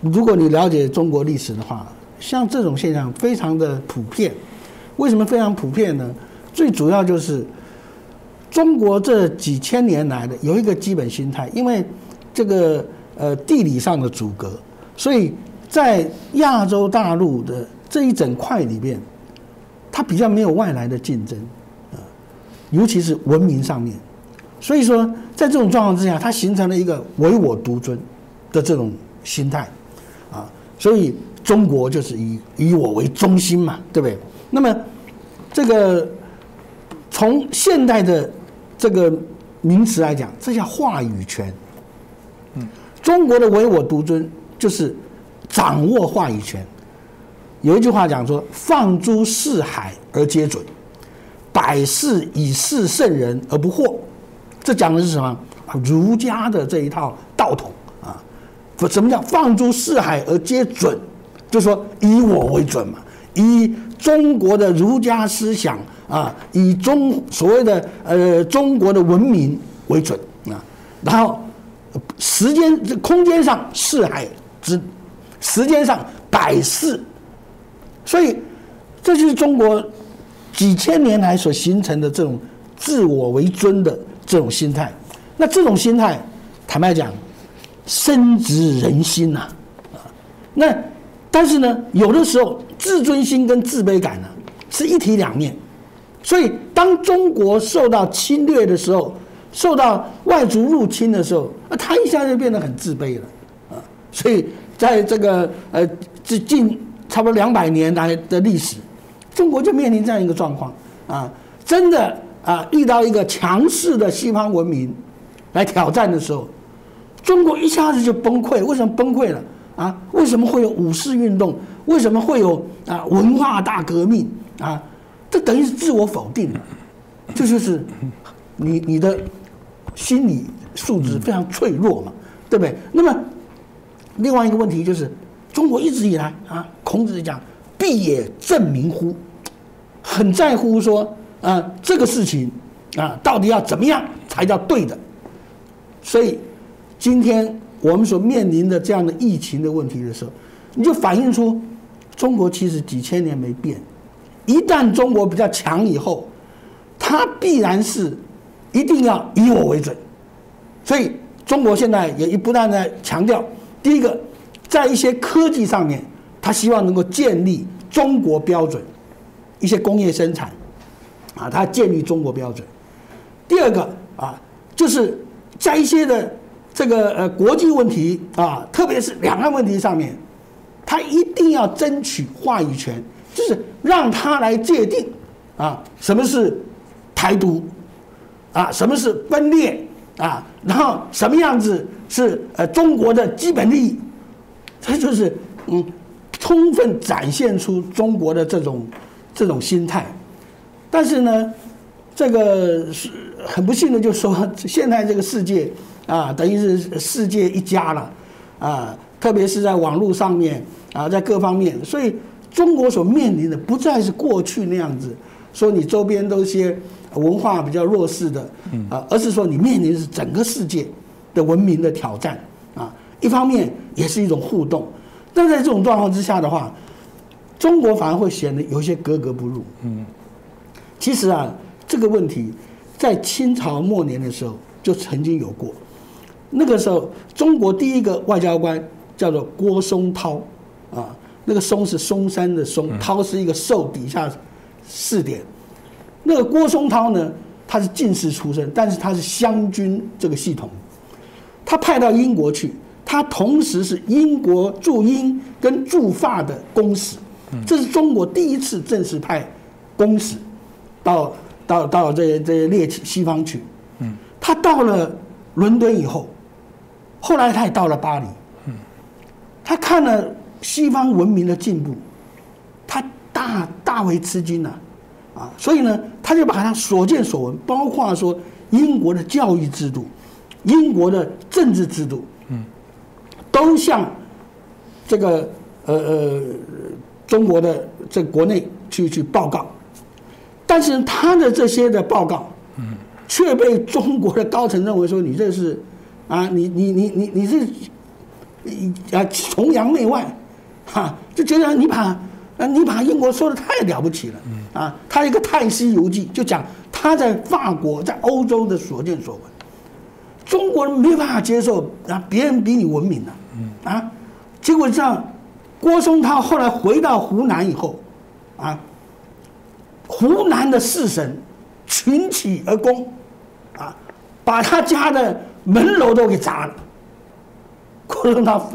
如果你了解中国历史的话，像这种现象非常的普遍。为什么非常普遍呢？最主要就是中国这几千年来的有一个基本心态，因为这个呃地理上的阻隔，所以在亚洲大陆的这一整块里面，它比较没有外来的竞争啊，尤其是文明上面。所以说，在这种状况之下，它形成了一个唯我独尊的这种心态。所以中国就是以以我为中心嘛，对不对？那么这个从现代的这个名词来讲，这叫话语权。嗯，中国的唯我独尊就是掌握话语权。有一句话讲说：“放诸四海而皆准，百世以事圣人而不惑。”这讲的是什么？儒家的这一套道统。不，什么叫放诸四海而皆准？就是说以我为准嘛，以中国的儒家思想啊，以中所谓的呃中国的文明为准啊。然后时间、空间上四海之，时间上百世，所以这就是中国几千年来所形成的这种自我为尊的这种心态。那这种心态，坦白讲。深植人心呐，啊，那但是呢，有的时候自尊心跟自卑感呢是一体两面，所以当中国受到侵略的时候，受到外族入侵的时候，那他一下就变得很自卑了，啊，所以在这个呃这近差不多两百年来的历史，中国就面临这样一个状况。啊，真的啊遇到一个强势的西方文明来挑战的时候。中国一下子就崩溃，为什么崩溃了啊？为什么会有五四运动？为什么会有啊文化大革命啊？这等于是自我否定了，这就是你你的心理素质非常脆弱嘛，对不对？那么另外一个问题就是，中国一直以来啊，孔子讲“必也正名乎”，很在乎说啊这个事情啊到底要怎么样才叫对的，所以。今天我们所面临的这样的疫情的问题的时候，你就反映出中国其实几千年没变。一旦中国比较强以后，它必然是一定要以我为准。所以中国现在也一不断的强调，第一个，在一些科技上面，它希望能够建立中国标准，一些工业生产，啊，它建立中国标准。第二个啊，就是在一些的这个呃国际问题啊，特别是两岸问题上面，他一定要争取话语权，就是让他来界定啊，什么是台独啊，什么是分裂啊，然后什么样子是呃中国的基本利益，这就是嗯，充分展现出中国的这种这种心态。但是呢，这个是很不幸的，就是说现在这个世界啊，等于是世界一家了啊，特别是在网络上面啊，在各方面，所以中国所面临的不再是过去那样子，说你周边都是些文化比较弱势的啊，而是说你面临的是整个世界的文明的挑战啊。一方面也是一种互动，但在这种状况之下的话，中国反而会显得有些格格不入。嗯。其实啊，这个问题在清朝末年的时候就曾经有过。那个时候，中国第一个外交官叫做郭松涛，啊，那个松是嵩山的松，涛是一个寿底下四点。那个郭松涛呢，他是进士出身，但是他是湘军这个系统，他派到英国去，他同时是英国驻英跟驻法的公使，这是中国第一次正式派公使。到到到这这列西方去，嗯，他到了伦敦以后，后来他也到了巴黎，嗯，他看了西方文明的进步，他大大为吃惊呐，啊，所以呢，他就把他所见所闻，包括说英国的教育制度、英国的政治制度，嗯，都向这个呃呃中国的这国内去去报告。但是他的这些的报告，嗯，却被中国的高层认为说你这是，啊，你你你你你是，啊崇洋媚外，哈，就觉得你把，啊你把英国说的太了不起了，啊，他一个《泰西游记》就讲他在法国在欧洲的所见所闻，中国人没办法接受啊别人比你文明了，啊，结果这样，郭松涛后来回到湖南以后，啊。湖南的士绅群起而攻，啊，把他家的门楼都给砸了。郭松涛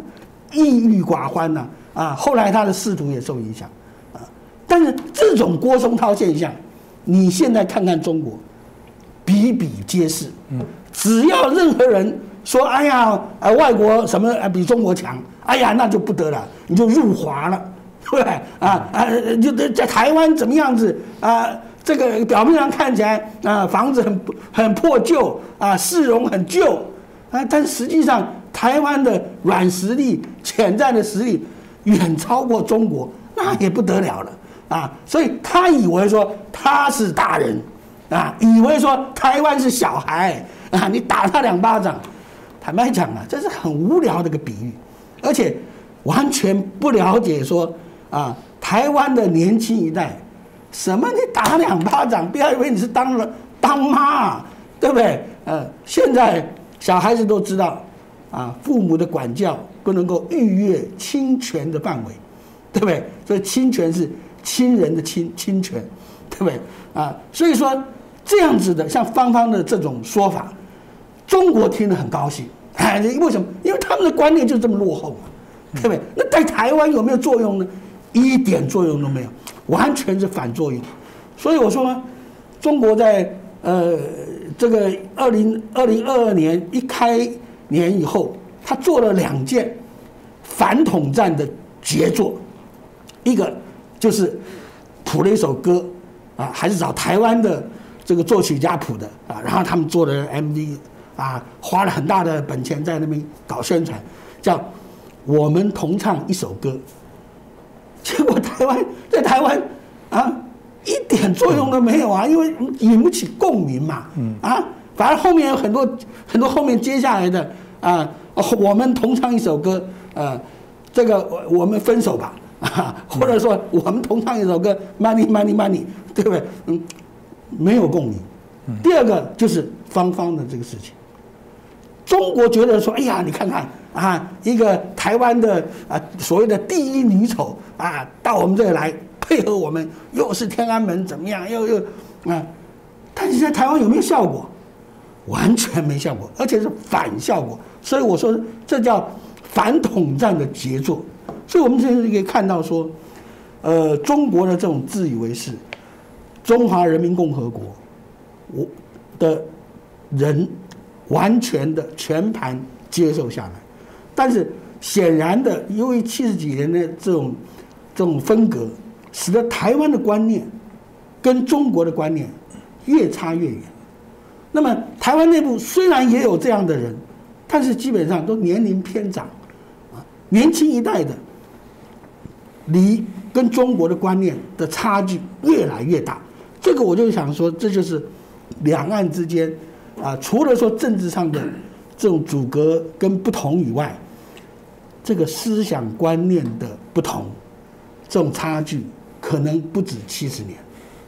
抑郁寡欢呐，啊，后来他的仕途也受影响，啊，但是这种郭松涛现象，你现在看看中国，比比皆是。嗯，只要任何人说，哎呀，呃，外国什么啊比中国强，哎呀，那就不得了，你就入华了。对啊啊，就在台湾怎么样子啊？这个表面上看起来啊，房子很很破旧啊，市容很旧啊，但实际上台湾的软实力、潜在的实力远超过中国，那也不得了了啊！所以他以为说他是大人啊，以为说台湾是小孩啊，你打他两巴掌，坦白讲啊，这是很无聊的一个比喻，而且完全不了解说。啊，台湾的年轻一代，什么你打两巴掌，不要以为你是当了当妈，对不对？呃，现在小孩子都知道，啊，父母的管教不能够逾越侵权的范围，对不对？所以侵权是亲人的侵侵权，对不对？啊，所以说这样子的，像芳芳的这种说法，中国听得很高兴，哎，为什么？因为他们的观念就这么落后嘛，对不对？那在台湾有没有作用呢？一点作用都没有，完全是反作用。所以我说，中国在呃这个二零二零二二年一开年以后，他做了两件反统战的杰作，一个就是谱了一首歌啊，还是找台湾的这个作曲家谱的啊，然后他们做的 MV 啊，花了很大的本钱在那边搞宣传，叫我们同唱一首歌。结果台湾在台湾啊，一点作用都没有啊，因为引不起共鸣嘛。啊，反而后面有很多很多后面接下来的啊，我们同唱一首歌，呃，这个我们分手吧，啊，或者说我们同唱一首歌，money money money，对不对？嗯，没有共鸣。第二个就是芳芳的这个事情，中国觉得说，哎呀，你看看。啊，一个台湾的啊，所谓的第一女丑啊，到我们这里来配合我们，又是天安门怎么样？又又啊，但是在台湾有没有效果？完全没效果，而且是反效果。所以我说这叫反统战的杰作。所以我们现在可以看到说，呃，中国的这种自以为是，中华人民共和国，我的人完全的全盘接受下来，但是显然的，由于七十几年的这种这种分隔，使得台湾的观念跟中国的观念越差越远。那么台湾内部虽然也有这样的人，但是基本上都年龄偏长，啊，年轻一代的离跟中国的观念的差距越来越大。这个我就想说，这就是两岸之间啊，除了说政治上的这种阻隔跟不同以外，这个思想观念的不同，这种差距可能不止七十年。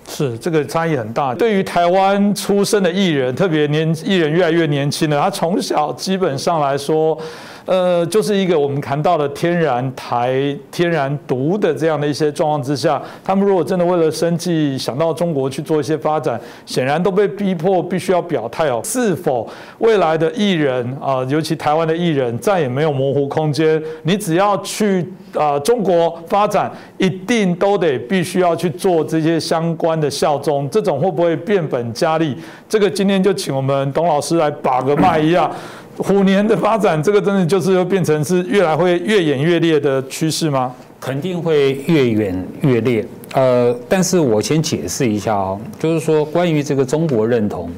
是这个差异很大。对于台湾出生的艺人，特别年艺人越来越年轻了，他从小基本上来说。呃，就是一个我们谈到的天然台、天然毒的这样的一些状况之下，他们如果真的为了生计想到中国去做一些发展，显然都被逼迫必须要表态哦。是否未来的艺人啊，尤其台湾的艺人，再也没有模糊空间？你只要去啊中国发展，一定都得必须要去做这些相关的效忠，这种会不会变本加厉？这个今天就请我们董老师来把个脉一样。虎年的发展，这个真的就是要变成是越来会越演越烈的趋势吗？肯定会越演越烈。呃，但是我先解释一下哦，就是说关于这个中国认同，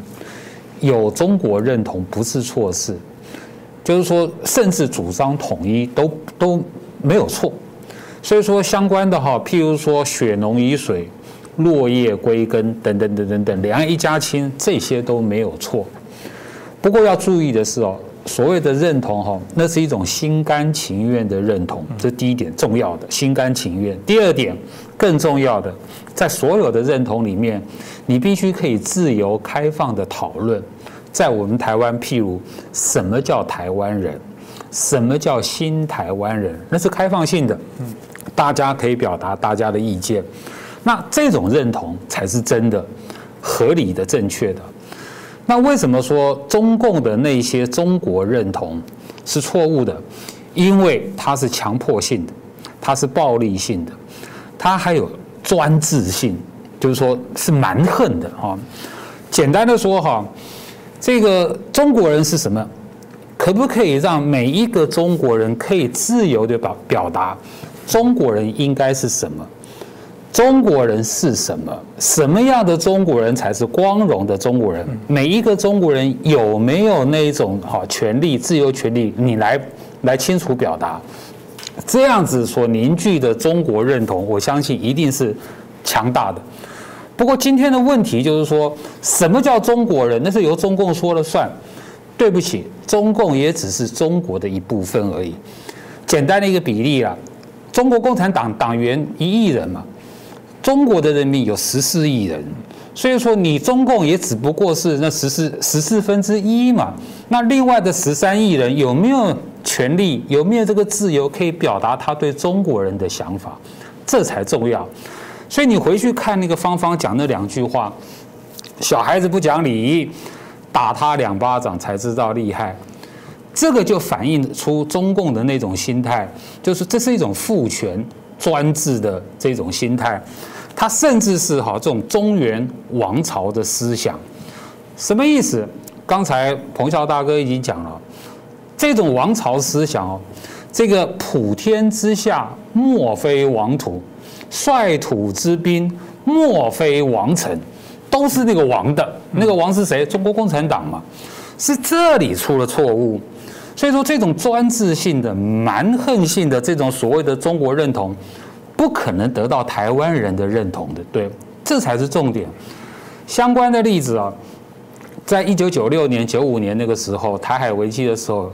有中国认同不是错事，就是说甚至主张统一都都没有错。所以说相关的哈，譬如说血浓于水、落叶归根等等等等等，两岸一家亲，这些都没有错。不过要注意的是哦，所谓的认同哈，那是一种心甘情愿的认同，这第一点重要的，心甘情愿。第二点更重要的，在所有的认同里面，你必须可以自由开放的讨论。在我们台湾，譬如什么叫台湾人，什么叫新台湾人，那是开放性的，大家可以表达大家的意见，那这种认同才是真的、合理的、正确的。那为什么说中共的那些中国认同是错误的？因为它是强迫性的，它是暴力性的，它还有专制性，就是说是蛮横的哈。简单的说哈，这个中国人是什么？可不可以让每一个中国人可以自由的表表达中国人应该是什么？中国人是什么？什么样的中国人才是光荣的中国人？每一个中国人有没有那一种好权利、自由权利？你来来清楚表达，这样子所凝聚的中国认同，我相信一定是强大的。不过今天的问题就是说，什么叫中国人？那是由中共说了算。对不起，中共也只是中国的一部分而已。简单的一个比例啊，中国共产党党员一亿人嘛。中国的人民有十四亿人，所以说你中共也只不过是那十四十四分之一嘛。那另外的十三亿人有没有权利？有没有这个自由可以表达他对中国人的想法？这才重要。所以你回去看那个芳芳讲那两句话：小孩子不讲理，打他两巴掌才知道厉害。这个就反映出中共的那种心态，就是这是一种父权专制的这种心态。他甚至是哈这种中原王朝的思想，什么意思？刚才彭笑大哥已经讲了，这种王朝思想哦，这个普天之下莫非王土，率土之滨莫非王臣，都是那个王的，那个王是谁？中国共产党嘛，是这里出了错误。所以说，这种专制性的、蛮横性的这种所谓的中国认同。不可能得到台湾人的认同的，对，这才是重点。相关的例子啊，在一九九六年、九五年那个时候，台海危机的时候，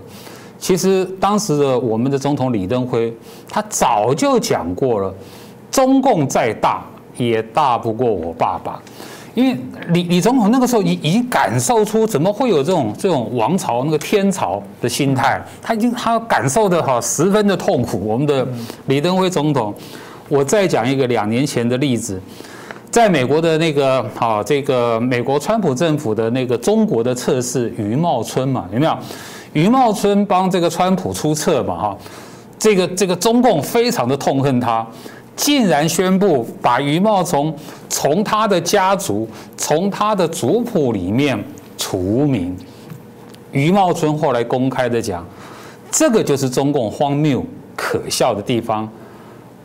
其实当时的我们的总统李登辉，他早就讲过了，中共再大也大不过我爸爸。因为李李总统那个时候已已经感受出怎么会有这种这种王朝那个天朝的心态，他已经他感受的哈十分的痛苦。我们的李登辉总统。我再讲一个两年前的例子，在美国的那个啊，这个美国川普政府的那个中国的测试余茂春嘛，有没有？余茂春帮这个川普出策嘛，哈，这个这个中共非常的痛恨他，竟然宣布把余茂从从他的家族、从他的族谱里面除名。余茂春后来公开的讲，这个就是中共荒谬可笑的地方，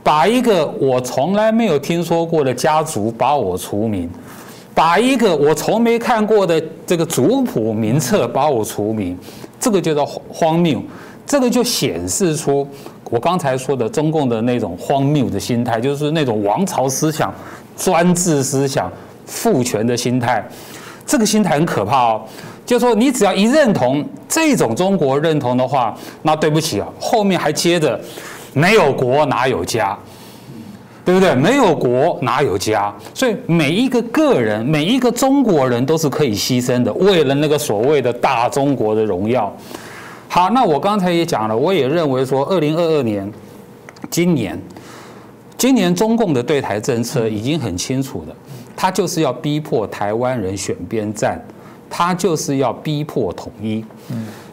把一个我从来没有听说过的家族把我除名，把一个我从没看过的这个族谱名册把我除名。这个就叫荒谬，这个就显示出我刚才说的中共的那种荒谬的心态，就是那种王朝思想、专制思想、父权的心态。这个心态很可怕哦。就说你只要一认同这种中国认同的话，那对不起啊，后面还接着没有国哪有家，对不对？没有国哪有家？所以每一个个人，每一个中国人都是可以牺牲的，为了那个所谓的大中国的荣耀。好，那我刚才也讲了，我也认为说，二零二二年，今年，今年中共的对台政策已经很清楚了，他就是要逼迫台湾人选边站。他就是要逼迫统一，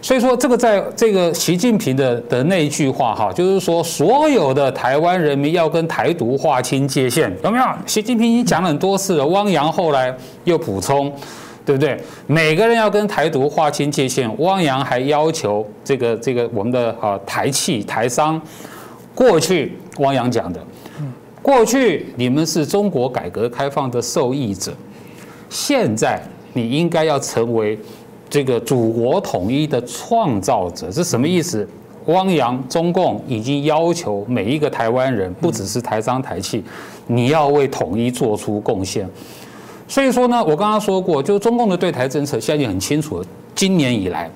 所以说这个在这个习近平的的那一句话哈，就是说所有的台湾人民要跟台独划清界限，有没有？习近平已经讲了很多次了，汪洋后来又补充，对不对？每个人要跟台独划清界限，汪洋还要求这个这个我们的啊台企台商，过去汪洋讲的，过去你们是中国改革开放的受益者，现在。你应该要成为这个祖国统一的创造者，是什么意思？汪洋、中共已经要求每一个台湾人，不只是台商台企，你要为统一做出贡献。所以说呢，我刚刚说过，就中共的对台政策现在已经很清楚了，今年以来，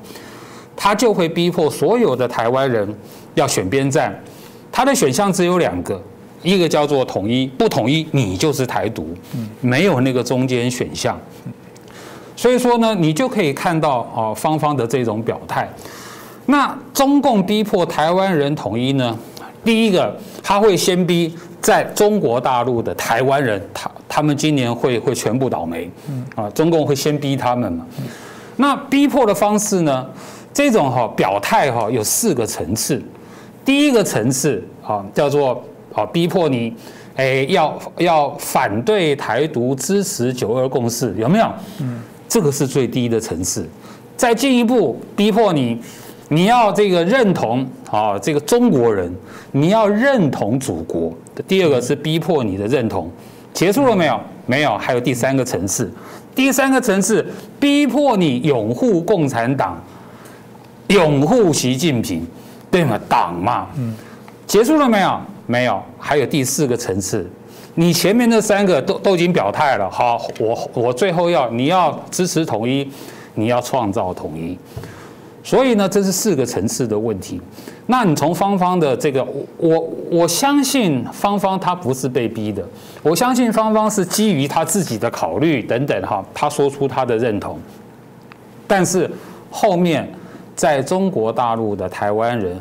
他就会逼迫所有的台湾人要选边站，他的选项只有两个，一个叫做统一，不统一你就是台独，没有那个中间选项。所以说呢，你就可以看到哦，方方的这种表态。那中共逼迫台湾人统一呢？第一个，他会先逼在中国大陆的台湾人，他他们今年会会全部倒霉。啊，中共会先逼他们嘛。那逼迫的方式呢？这种哈表态哈有四个层次。第一个层次啊，叫做啊逼迫你，哎要要反对台独，支持九二共识，有没有？嗯。这个是最低的层次，再进一步逼迫你，你要这个认同啊，这个中国人，你要认同祖国。第二个是逼迫你的认同，结束了没有？没有，还有第三个层次。第三个层次逼迫你拥护共产党，拥护习近平，对吗？党嘛，嗯，结束了没有？没有，还有第四个层次。你前面那三个都都已经表态了，好，我我最后要你要支持统一，你要创造统一，所以呢，这是四个层次的问题。那你从芳芳的这个，我我相信芳芳她不是被逼的，我相信芳芳是基于她自己的考虑等等哈，她说出她的认同。但是后面在中国大陆的台湾人。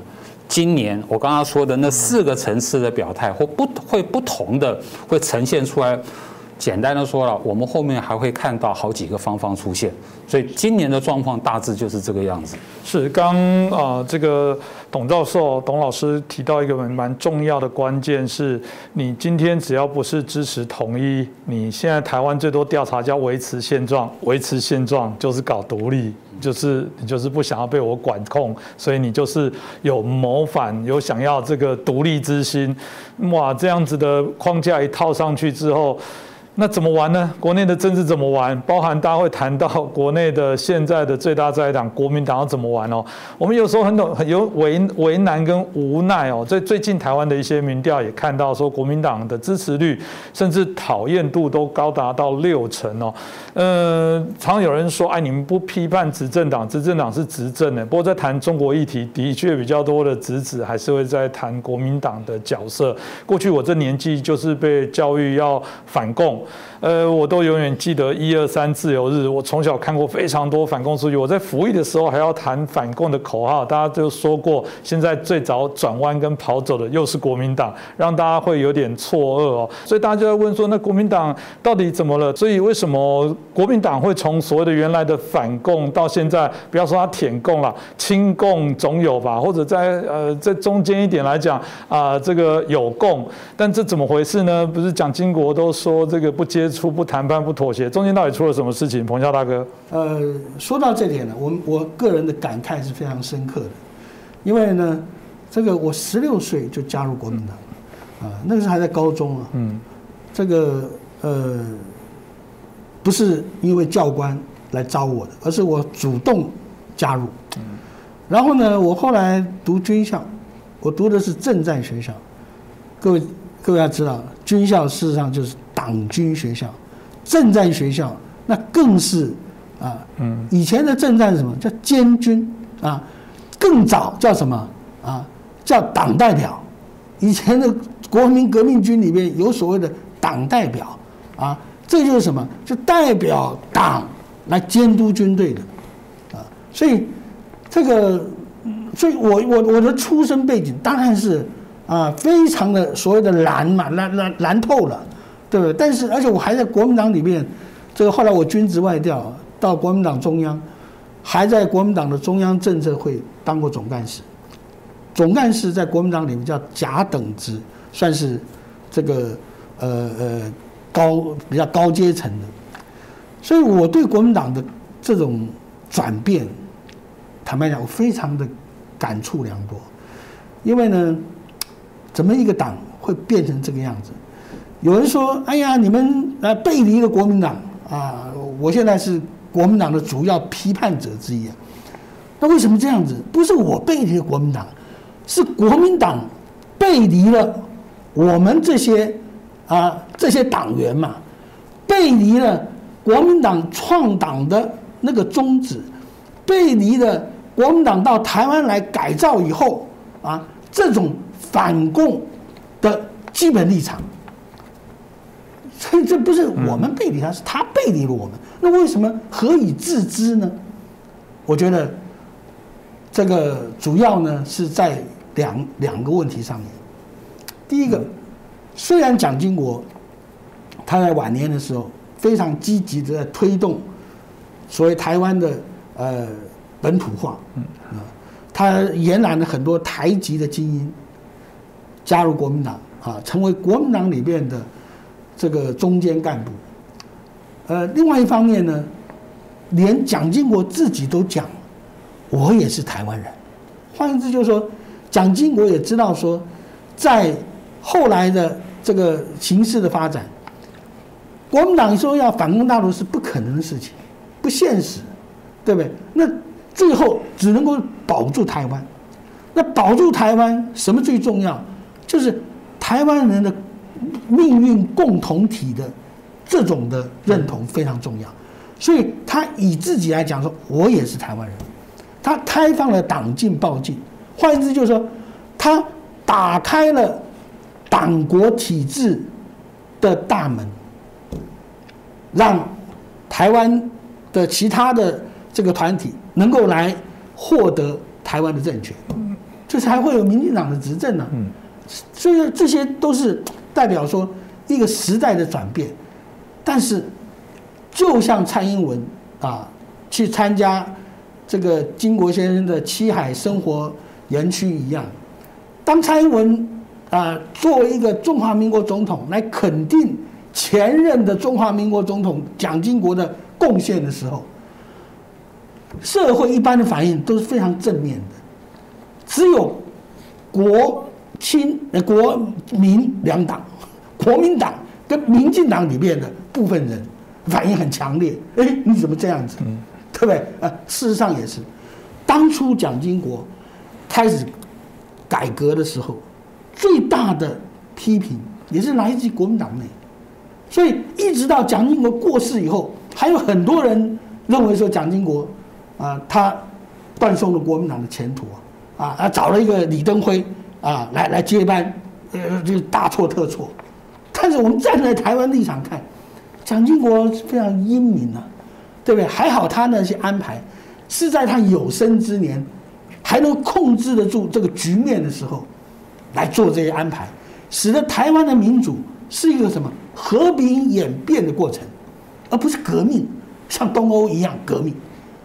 今年我刚刚说的那四个层次的表态，或不会不同的会呈现出来。简单的说了，我们后面还会看到好几个方方出现，所以今年的状况大致就是这个样子。是刚啊，这个董教授、董老师提到一个蛮重要的关键，是你今天只要不是支持统一，你现在台湾最多调查叫维持现状，维持现状就是搞独立，就是你就是不想要被我管控，所以你就是有谋反，有想要这个独立之心。哇，这样子的框架一套上去之后。那怎么玩呢？国内的政治怎么玩？包含大家会谈到国内的现在的最大在党国民党要怎么玩哦？我们有时候很懂，有为为难跟无奈哦。在最近台湾的一些民调也看到说，国民党的支持率甚至讨厌度都高达到六成哦。呃，常有人说，哎，你们不批判执政党，执政党是执政的。不过在谈中国议题，的确比较多的侄子还是会在谈国民党的角色。过去我这年纪就是被教育要反共。呃，我都永远记得一二三自由日。我从小看过非常多反共书籍，我在服役的时候还要谈反共的口号。大家就说过，现在最早转弯跟跑走的又是国民党，让大家会有点错愕哦。所以大家就在问说，那国民党到底怎么了？所以为什么国民党会从所谓的原来的反共到现在，不要说他舔共了，亲共总有吧？或者在呃在中间一点来讲啊，这个有共，但这怎么回事呢？不是蒋经国都说这个不接触、不谈判、不妥协，中间到底出了什么事情？彭笑大哥，呃，说到这点呢，我我个人的感慨是非常深刻的，因为呢，这个我十六岁就加入国民党，啊，那个时候还在高中啊，嗯，这个呃，不是因为教官来招我的，而是我主动加入。然后呢，我后来读军校，我读的是政战学校。各位各位要知道，军校事实上就是党军学校，政战学校那更是啊，嗯，以前的政战是什么叫监军啊？更早叫什么啊？叫党代表。以前的国民革命军里面有所谓的党代表啊，这就是什么？就代表党来监督军队的啊。所以这个，所以我我我的出身背景当然是啊，非常的所谓的蓝嘛，蓝蓝蓝透了，对不对？但是而且我还在国民党里面，这个后来我军职外调到国民党中央，还在国民党的中央政策会当过总干事。总干事在国民党里面叫甲等职，算是这个呃呃高比较高阶层的，所以我对国民党的这种转变，坦白讲，我非常的感触良多，因为呢，怎么一个党会变成这个样子？有人说：“哎呀，你们啊背离了国民党啊！”我现在是国民党的主要批判者之一啊。那为什么这样子？不是我背离了国民党。是国民党背离了我们这些啊这些党员嘛，背离了国民党创党的那个宗旨，背离了国民党到台湾来改造以后啊这种反共的基本立场。所以这不是我们背离他，是他背离了我们。那为什么何以自知呢？我觉得这个主要呢是在。两两个问题上面，第一个，虽然蒋经国他在晚年的时候非常积极的在推动所谓台湾的呃本土化，嗯啊，他延揽了很多台籍的精英加入国民党啊，成为国民党里面的这个中间干部。呃，另外一方面呢，连蒋经国自己都讲，我也是台湾人，换言之就是说。蒋经国也知道说，在后来的这个形势的发展，国民党说要反攻大陆是不可能的事情，不现实，对不对？那最后只能够保住台湾。那保住台湾什么最重要？就是台湾人的命运共同体的这种的认同非常重要。所以他以自己来讲说，我也是台湾人。他开放了党禁报禁。换言之，就是说，他打开了党国体制的大门，让台湾的其他的这个团体能够来获得台湾的政权，这才会有民进党的执政呢。所所以这些都是代表说一个时代的转变。但是，就像蔡英文啊，去参加这个金国先生的七海生活。园区一样，当蔡英文啊作为一个中华民国总统来肯定前任的中华民国总统蒋经国的贡献的时候，社会一般的反应都是非常正面的，只有国亲呃国民两党，国民党跟民进党里面的部分人反应很强烈，哎，你怎么这样子？对不对？啊，事实上也是，当初蒋经国。开始改革的时候，最大的批评也是来自于国民党内，所以一直到蒋经国过世以后，还有很多人认为说蒋经国啊，他断送了国民党的前途啊，啊，找了一个李登辉啊来来接班，呃，就大错特错。但是我们站在台湾立场看，蒋经国非常英明啊，对不对？还好他那些安排是在他有生之年还能控制得住这个局面的时候来做这些安排，使得台湾的民主是一个什么和平演变的过程，而不是革命，像东欧一样革命，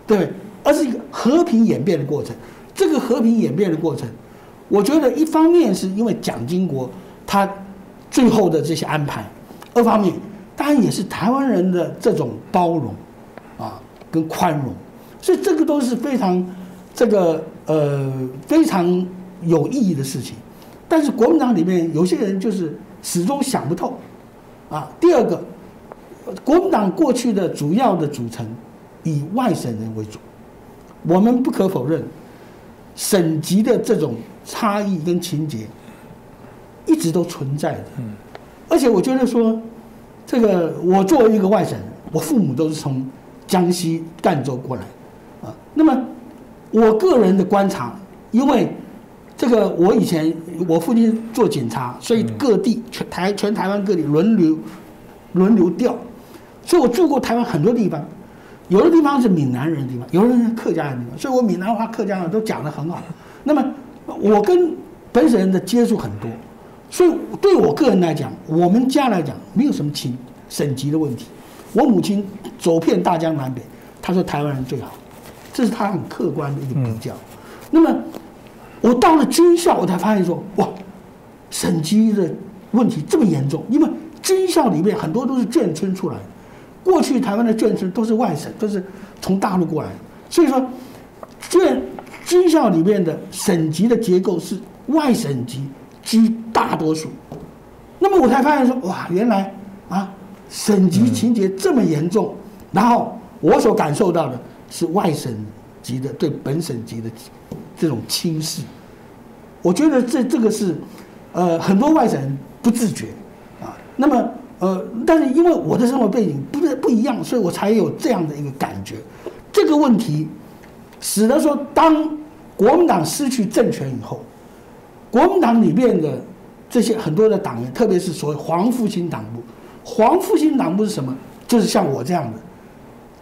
对不对？而是一个和平演变的过程。这个和平演变的过程，我觉得一方面是因为蒋经国他最后的这些安排，二方面当然也是台湾人的这种包容啊跟宽容，所以这个都是非常这个呃非常有意义的事情。但是国民党里面有些人就是始终想不透啊。第二个，国民党过去的主要的组成以外省人为主，我们不可否认。省级的这种差异跟情节，一直都存在的。嗯，而且我觉得说，这个我作为一个外省人，我父母都是从江西赣州过来，啊，那么我个人的观察，因为这个我以前我父亲做警察，所以各地全台全台湾各地轮流轮流调，所以我住过台湾很多地方。有的地方是闽南人的地方，有的人是客家人的地方，所以我闽南话、客家话都讲得很好。那么我跟本省人的接触很多，所以对我个人来讲，我们家来讲没有什么亲省级的问题。我母亲走遍大江南北，她说台湾人最好，这是她很客观的一个比较。那么我到了军校，我才发现说，哇，省级的问题这么严重，因为军校里面很多都是眷村出来的。过去台湾的眷村都是外省，都是从大陆过来的，所以说，眷军校里面的省级的结构是外省级居大多数。那么我才发现说，哇，原来啊，省级情节这么严重。然后我所感受到的是外省级的对本省级的这种轻视。我觉得这这个是，呃，很多外省人不自觉啊。那么。呃，但是因为我的生活背景不是不一样，所以我才有这样的一个感觉。这个问题使得说，当国民党失去政权以后，国民党里面的这些很多的党员，特别是所谓黄复兴党部，黄复兴党部是什么？就是像我这样的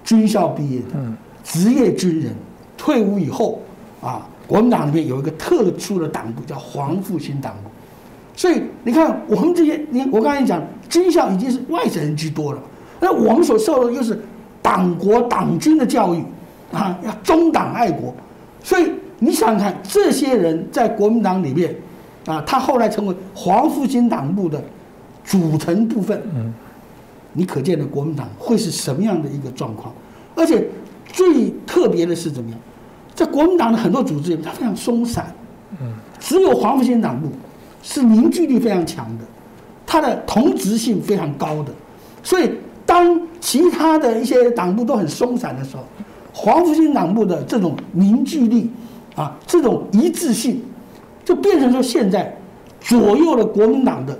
军校毕业的职业军人，退伍以后啊，国民党里面有一个特殊的党部叫黄复兴党部。所以你看，我们这些，你我刚才讲，军校已经是外省人居多了，那我们所受的又是党国党军的教育，啊，要忠党爱国，所以你想想看，这些人在国民党里面，啊，他后来成为黄复兴党部的组成部分，嗯，你可见的国民党会是什么样的一个状况？而且最特别的是怎么样，在国民党的很多组织里面，它非常松散，嗯，只有黄复兴党部。是凝聚力非常强的，它的同质性非常高的，所以当其他的一些党部都很松散的时候，黄复兴党部的这种凝聚力啊，这种一致性，就变成说现在左右了国民党的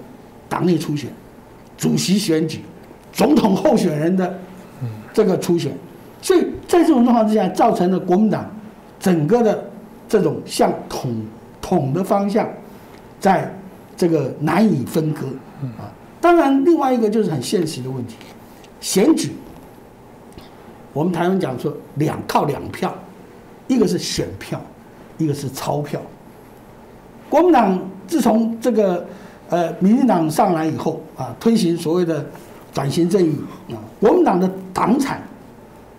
党内初选、主席选举、总统候选人的这个初选，所以在这种状况之下，造成了国民党整个的这种向统统的方向。在这个难以分割啊，当然另外一个就是很现实的问题，选举，我们台湾讲说两靠两票，一个是选票，一个是钞票。国民党自从这个呃民进党上来以后啊，推行所谓的转型正义啊，国民党的党产，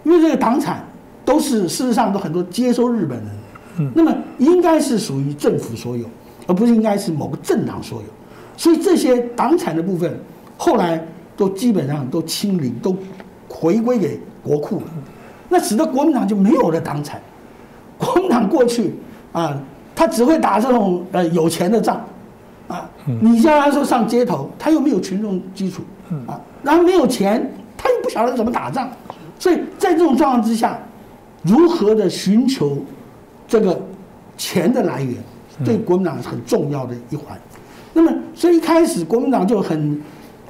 因为这个党产都是事实上都很多接收日本人，嗯，那么应该是属于政府所有。而不是应该是某个政党所有，所以这些党产的部分后来都基本上都清零，都回归给国库了。那使得国民党就没有了党产。国民党过去啊，他只会打这种呃有钱的仗啊。你叫他说上街头，他又没有群众基础啊，然后没有钱，他又不晓得怎么打仗。所以在这种状况之下，如何的寻求这个钱的来源？对国民党是很重要的一环，那么所以一开始国民党就很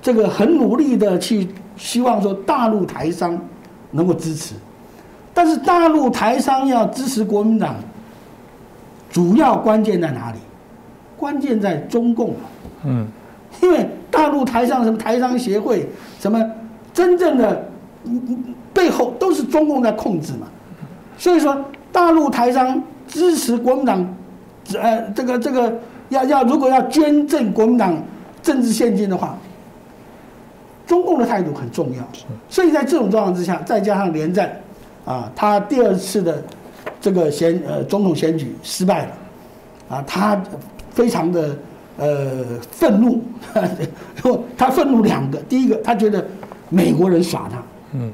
这个很努力的去希望说大陆台商能够支持，但是大陆台商要支持国民党，主要关键在哪里？关键在中共嗯，因为大陆台上什么台商协会什么真正的背后都是中共在控制嘛。所以说，大陆台商支持国民党，呃，这个这个要要如果要捐赠国民党政治现金的话，中共的态度很重要。所以在这种状况之下，再加上连战，啊，他第二次的这个选呃总统选举失败了，啊，他非常的呃愤怒，他愤怒两个，第一个他觉得美国人耍他，嗯，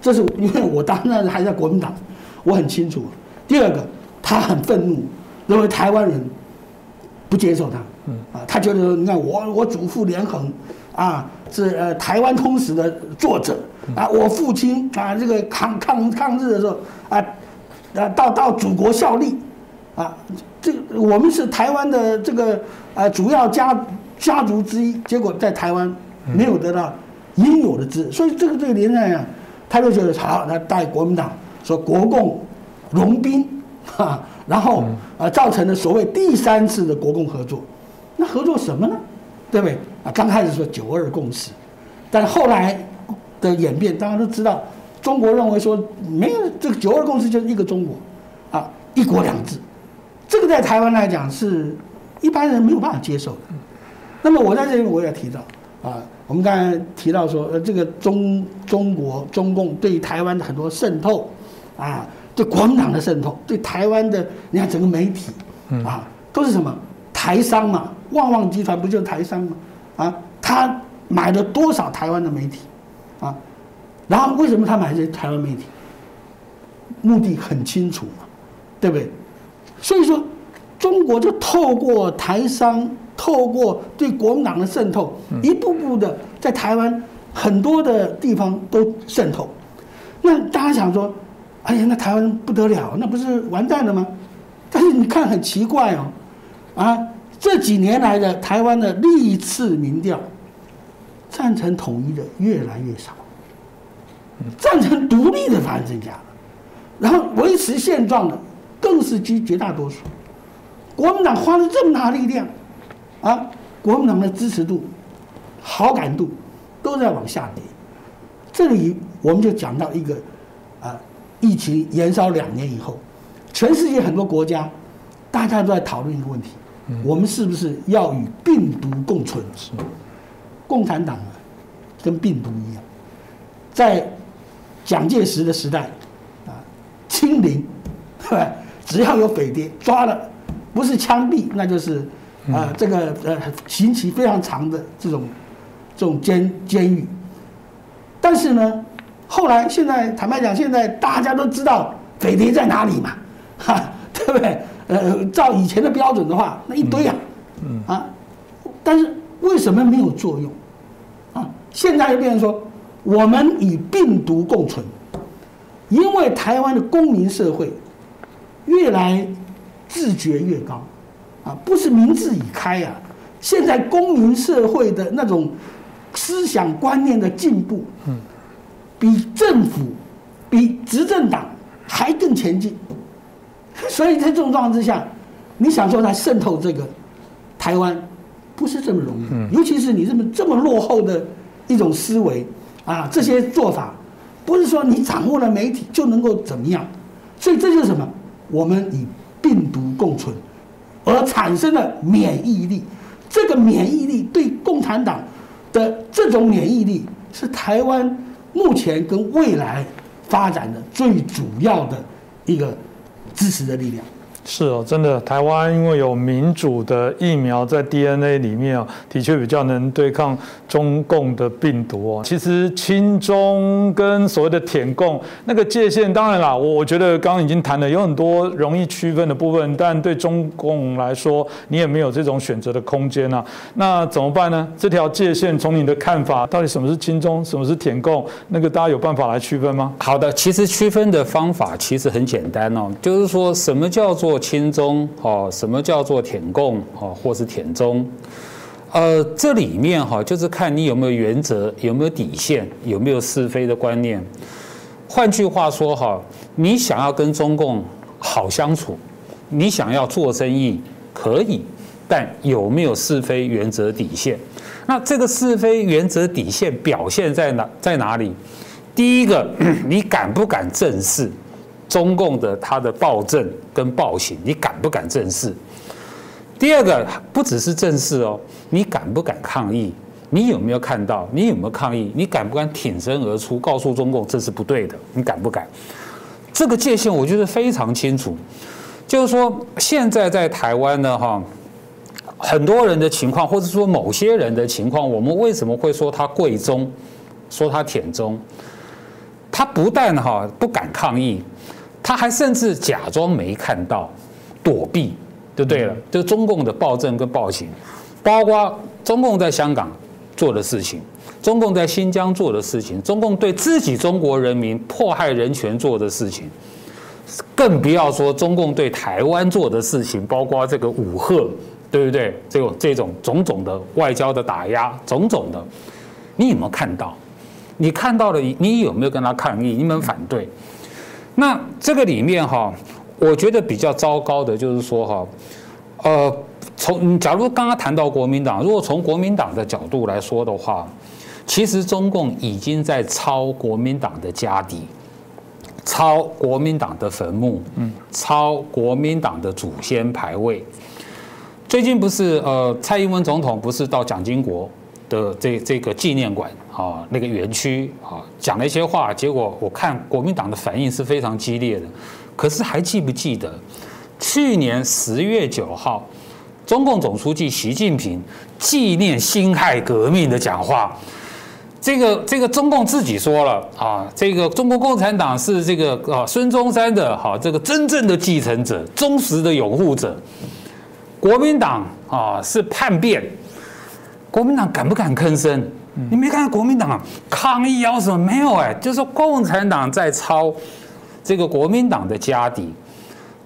这是因为我当然还在国民党。我很清楚。第二个，他很愤怒，认为台湾人不接受他。嗯。啊，他觉得你看我我祖父连横，啊是呃台湾通史的作者。啊，我父亲啊这个抗抗抗日的时候啊啊到到祖国效力啊，这我们是台湾的这个呃主要家家族之一，结果在台湾没有得到应有的资，所以这个这个连战啊，他就觉得好，他带国民党。说国共融兵，哈，然后啊，造成了所谓第三次的国共合作，那合作什么呢？对不对？啊，刚开始说九二共识，但后来的演变，大家都知道，中国认为说没有这个九二共识就是一个中国，啊，一国两制，这个在台湾来讲是一般人没有办法接受的。那么我在这里我也提到，啊，我们刚才提到说，呃，这个中中国中共对台湾的很多渗透。啊，对国民党的渗透，对台湾的，你看整个媒体，啊，都是什么台商嘛？旺旺集团不就是台商吗？啊，他买了多少台湾的媒体？啊，然后为什么他买这些台湾媒体？目的很清楚嘛，对不对？所以说，中国就透过台商，透过对国民党的渗透，一步步的在台湾很多的地方都渗透。那大家想说？哎呀，那台湾不得了，那不是完蛋了吗？但是你看很奇怪哦，啊，这几年来的台湾的历次民调，赞成统一的越来越少，赞成独立的反而增加了，然后维持现状的更是居绝大多数。国民党花了这么大力量，啊，国民党的支持度、好感度都在往下跌。这里我们就讲到一个，啊。疫情延烧两年以后，全世界很多国家，大家都在讨论一个问题：我们是不是要与病毒共存？是。共产党啊，跟病毒一样，在蒋介石的时代，啊，清零，对吧？只要有匪谍抓了，不是枪毙，那就是啊，这个呃刑期非常长的这种这种监监狱。但是呢？后来，现在坦白讲，现在大家都知道匪谍在哪里嘛，哈，对不对？呃，照以前的标准的话，那一堆啊，嗯啊，但是为什么没有作用？啊，现在又变成说，我们与病毒共存，因为台湾的公民社会越来自觉越高，啊，不是民智已开啊，现在公民社会的那种思想观念的进步，嗯。比政府、比执政党还更前进，所以在这种状况之下，你想说它渗透这个台湾，不是这么容易。尤其是你这么这么落后的一种思维啊，这些做法，不是说你掌握了媒体就能够怎么样。所以这就是什么？我们与病毒共存，而产生了免疫力。这个免疫力对共产党的这种免疫力是台湾。目前跟未来发展的最主要的一个支持的力量。是哦，真的，台湾因为有民主的疫苗在 DNA 里面哦，的确比较能对抗中共的病毒哦。其实亲中跟所谓的舔共那个界限，当然啦，我我觉得刚刚已经谈了，有很多容易区分的部分，但对中共来说，你也没有这种选择的空间啊。那怎么办呢？这条界限从你的看法，到底什么是亲中，什么是舔共？那个大家有办法来区分吗？好的，其实区分的方法其实很简单哦，就是说什么叫做。亲中哦，什么叫做舔共哦，或是舔中？呃，这里面哈，就是看你有没有原则，有没有底线，有没有是非的观念。换句话说哈，你想要跟中共好相处，你想要做生意可以，但有没有是非原则底线？那这个是非原则底线表现在哪在哪里？第一个，你敢不敢正视中共的他的暴政跟暴行？你敢不敢正视？第二个，不只是正视哦，你敢不敢抗议？你有没有看到？你有没有抗议？你敢不敢挺身而出，告诉中共这是不对的？你敢不敢？这个界限我觉得非常清楚，就是说现在在台湾呢，哈，很多人的情况，或者说某些人的情况，我们为什么会说他贵中，说他舔中？他不但哈不敢抗议，他还甚至假装没看到，躲避。就对了，就中共的暴政跟暴行，包括中共在香港做的事情，中共在新疆做的事情，中共对自己中国人民迫害人权做的事情，更不要说中共对台湾做的事情，包括这个武赫，对不对？这种这种种种的外交的打压，种种的，你有没有看到？你看到了，你有没有跟他抗议？你有没有反对？那这个里面哈。我觉得比较糟糕的就是说哈，呃，从假如刚刚谈到国民党，如果从国民党的角度来说的话，其实中共已经在抄国民党的家底，抄国民党的坟墓，嗯，抄国民党的祖先牌位。最近不是呃，蔡英文总统不是到蒋经国的这这个纪念馆啊那个园区啊讲了一些话，结果我看国民党的反应是非常激烈的。可是还记不记得去年十月九号，中共总书记习近平纪念辛亥革命的讲话？这个这个中共自己说了啊，这个中国共产党是这个啊孙中山的哈这个真正的继承者、忠实的拥护者。国民党啊是叛变，国民党敢不敢吭声？你没看到国民党抗议要什么没有？哎，就是共产党在抄。这个国民党的家底，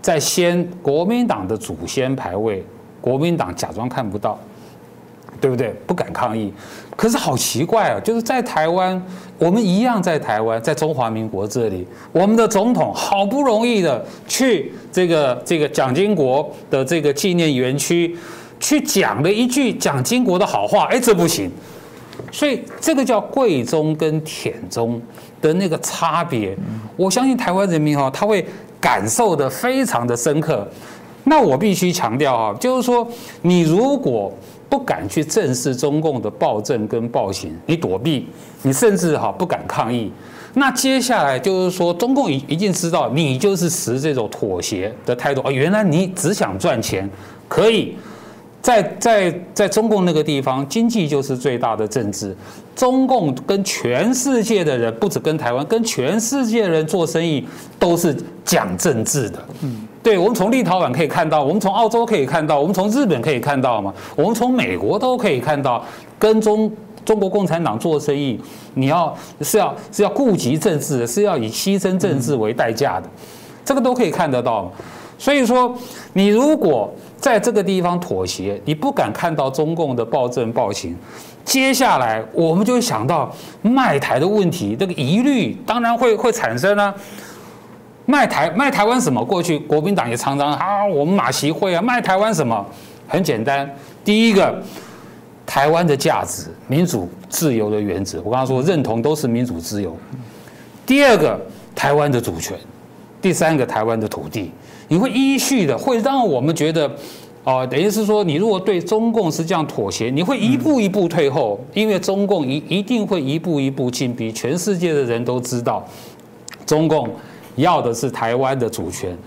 在先国民党的祖先牌位，国民党假装看不到，对不对？不敢抗议。可是好奇怪啊，就是在台湾，我们一样在台湾，在中华民国这里，我们的总统好不容易的去这个这个蒋经国的这个纪念园区，去讲了一句蒋经国的好话，哎，这不行。所以这个叫贵中跟舔中。的那个差别，我相信台湾人民哈，他会感受的非常的深刻。那我必须强调哈，就是说，你如果不敢去正视中共的暴政跟暴行，你躲避，你甚至哈不敢抗议，那接下来就是说，中共已一定知道你就是持这种妥协的态度啊，原来你只想赚钱，可以。在在在中共那个地方，经济就是最大的政治。中共跟全世界的人，不止跟台湾，跟全世界的人做生意都是讲政治的。嗯，对，我们从立陶宛可以看到，我们从澳洲可以看到，我们从日本可以看到嘛，我们从美国都可以看到，跟中中国共产党做生意，你要是要是要顾及政治，是要以牺牲政治为代价的，这个都可以看得到。所以说，你如果在这个地方妥协，你不敢看到中共的暴政暴行，接下来我们就会想到卖台的问题，这个疑虑当然会会产生啊。卖台卖台湾什么？过去国民党也常常啊，我们马习会啊，卖台湾什么？很简单，第一个，台湾的价值、民主自由的原则，我刚刚说认同都是民主自由。第二个，台湾的主权。第三个，台湾的土地。你会依序的，会让我们觉得，哦，等于是说，你如果对中共是这样妥协，你会一步一步退后，因为中共一一定会一步一步进逼。全世界的人都知道，中共要的是台湾的主权，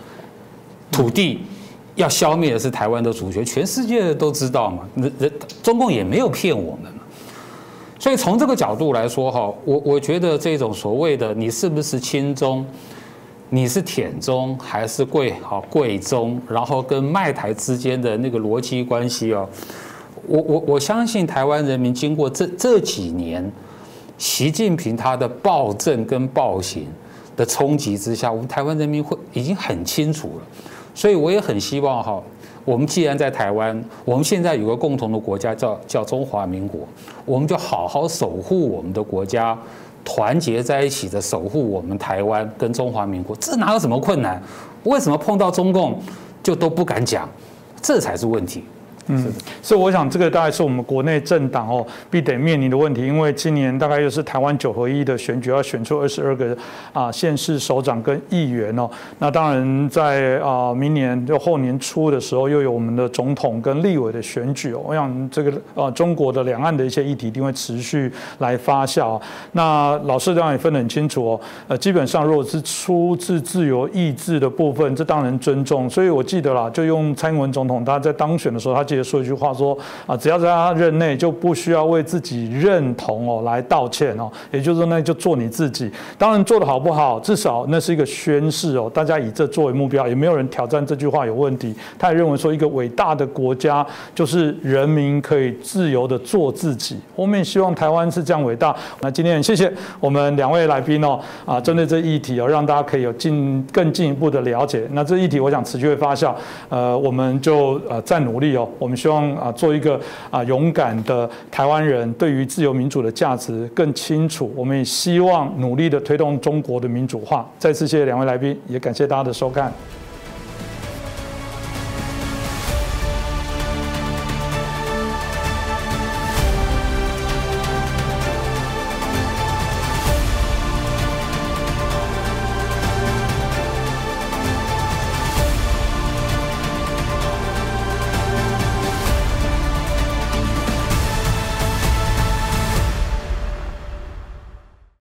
土地要消灭的是台湾的主权，全世界都知道嘛。人人中共也没有骗我们。所以从这个角度来说，哈，我我觉得这种所谓的你是不是亲中？你是舔中还是贵好贵中？然后跟卖台之间的那个逻辑关系哦，我我我相信台湾人民经过这这几年，习近平他的暴政跟暴行的冲击之下，我们台湾人民会已经很清楚了。所以我也很希望哈，我们既然在台湾，我们现在有个共同的国家叫叫中华民国，我们就好好守护我们的国家。团结在一起的守护我们台湾跟中华民国，这哪有什么困难？为什么碰到中共就都不敢讲？这才是问题。嗯，所以我想这个大概是我们国内政党哦必得面临的问题，因为今年大概又是台湾九合一的选举，要选出二十二个啊县市首长跟议员哦。那当然在啊明年就后年初的时候，又有我们的总统跟立委的选举哦。我想这个啊中国的两岸的一些议题一定会持续来发酵。那老师当然也分得很清楚哦，呃，基本上如果是出自自由意志的部分，这当然尊重。所以我记得啦，就用蔡英文总统他在当选的时候，他说一句话说啊，只要在他任内就不需要为自己认同哦来道歉哦，也就是说那就做你自己。当然做的好不好，至少那是一个宣誓哦，大家以这作为目标，也没有人挑战这句话有问题。他也认为说一个伟大的国家就是人民可以自由的做自己。后面希望台湾是这样伟大。那今天谢谢我们两位来宾哦啊，针对这议题哦，让大家可以有进更进一步的了解。那这议题我想持续会发酵，呃，我们就呃再努力哦。我们希望啊做一个啊勇敢的台湾人，对于自由民主的价值更清楚。我们也希望努力的推动中国的民主化。再次谢谢两位来宾，也感谢大家的收看。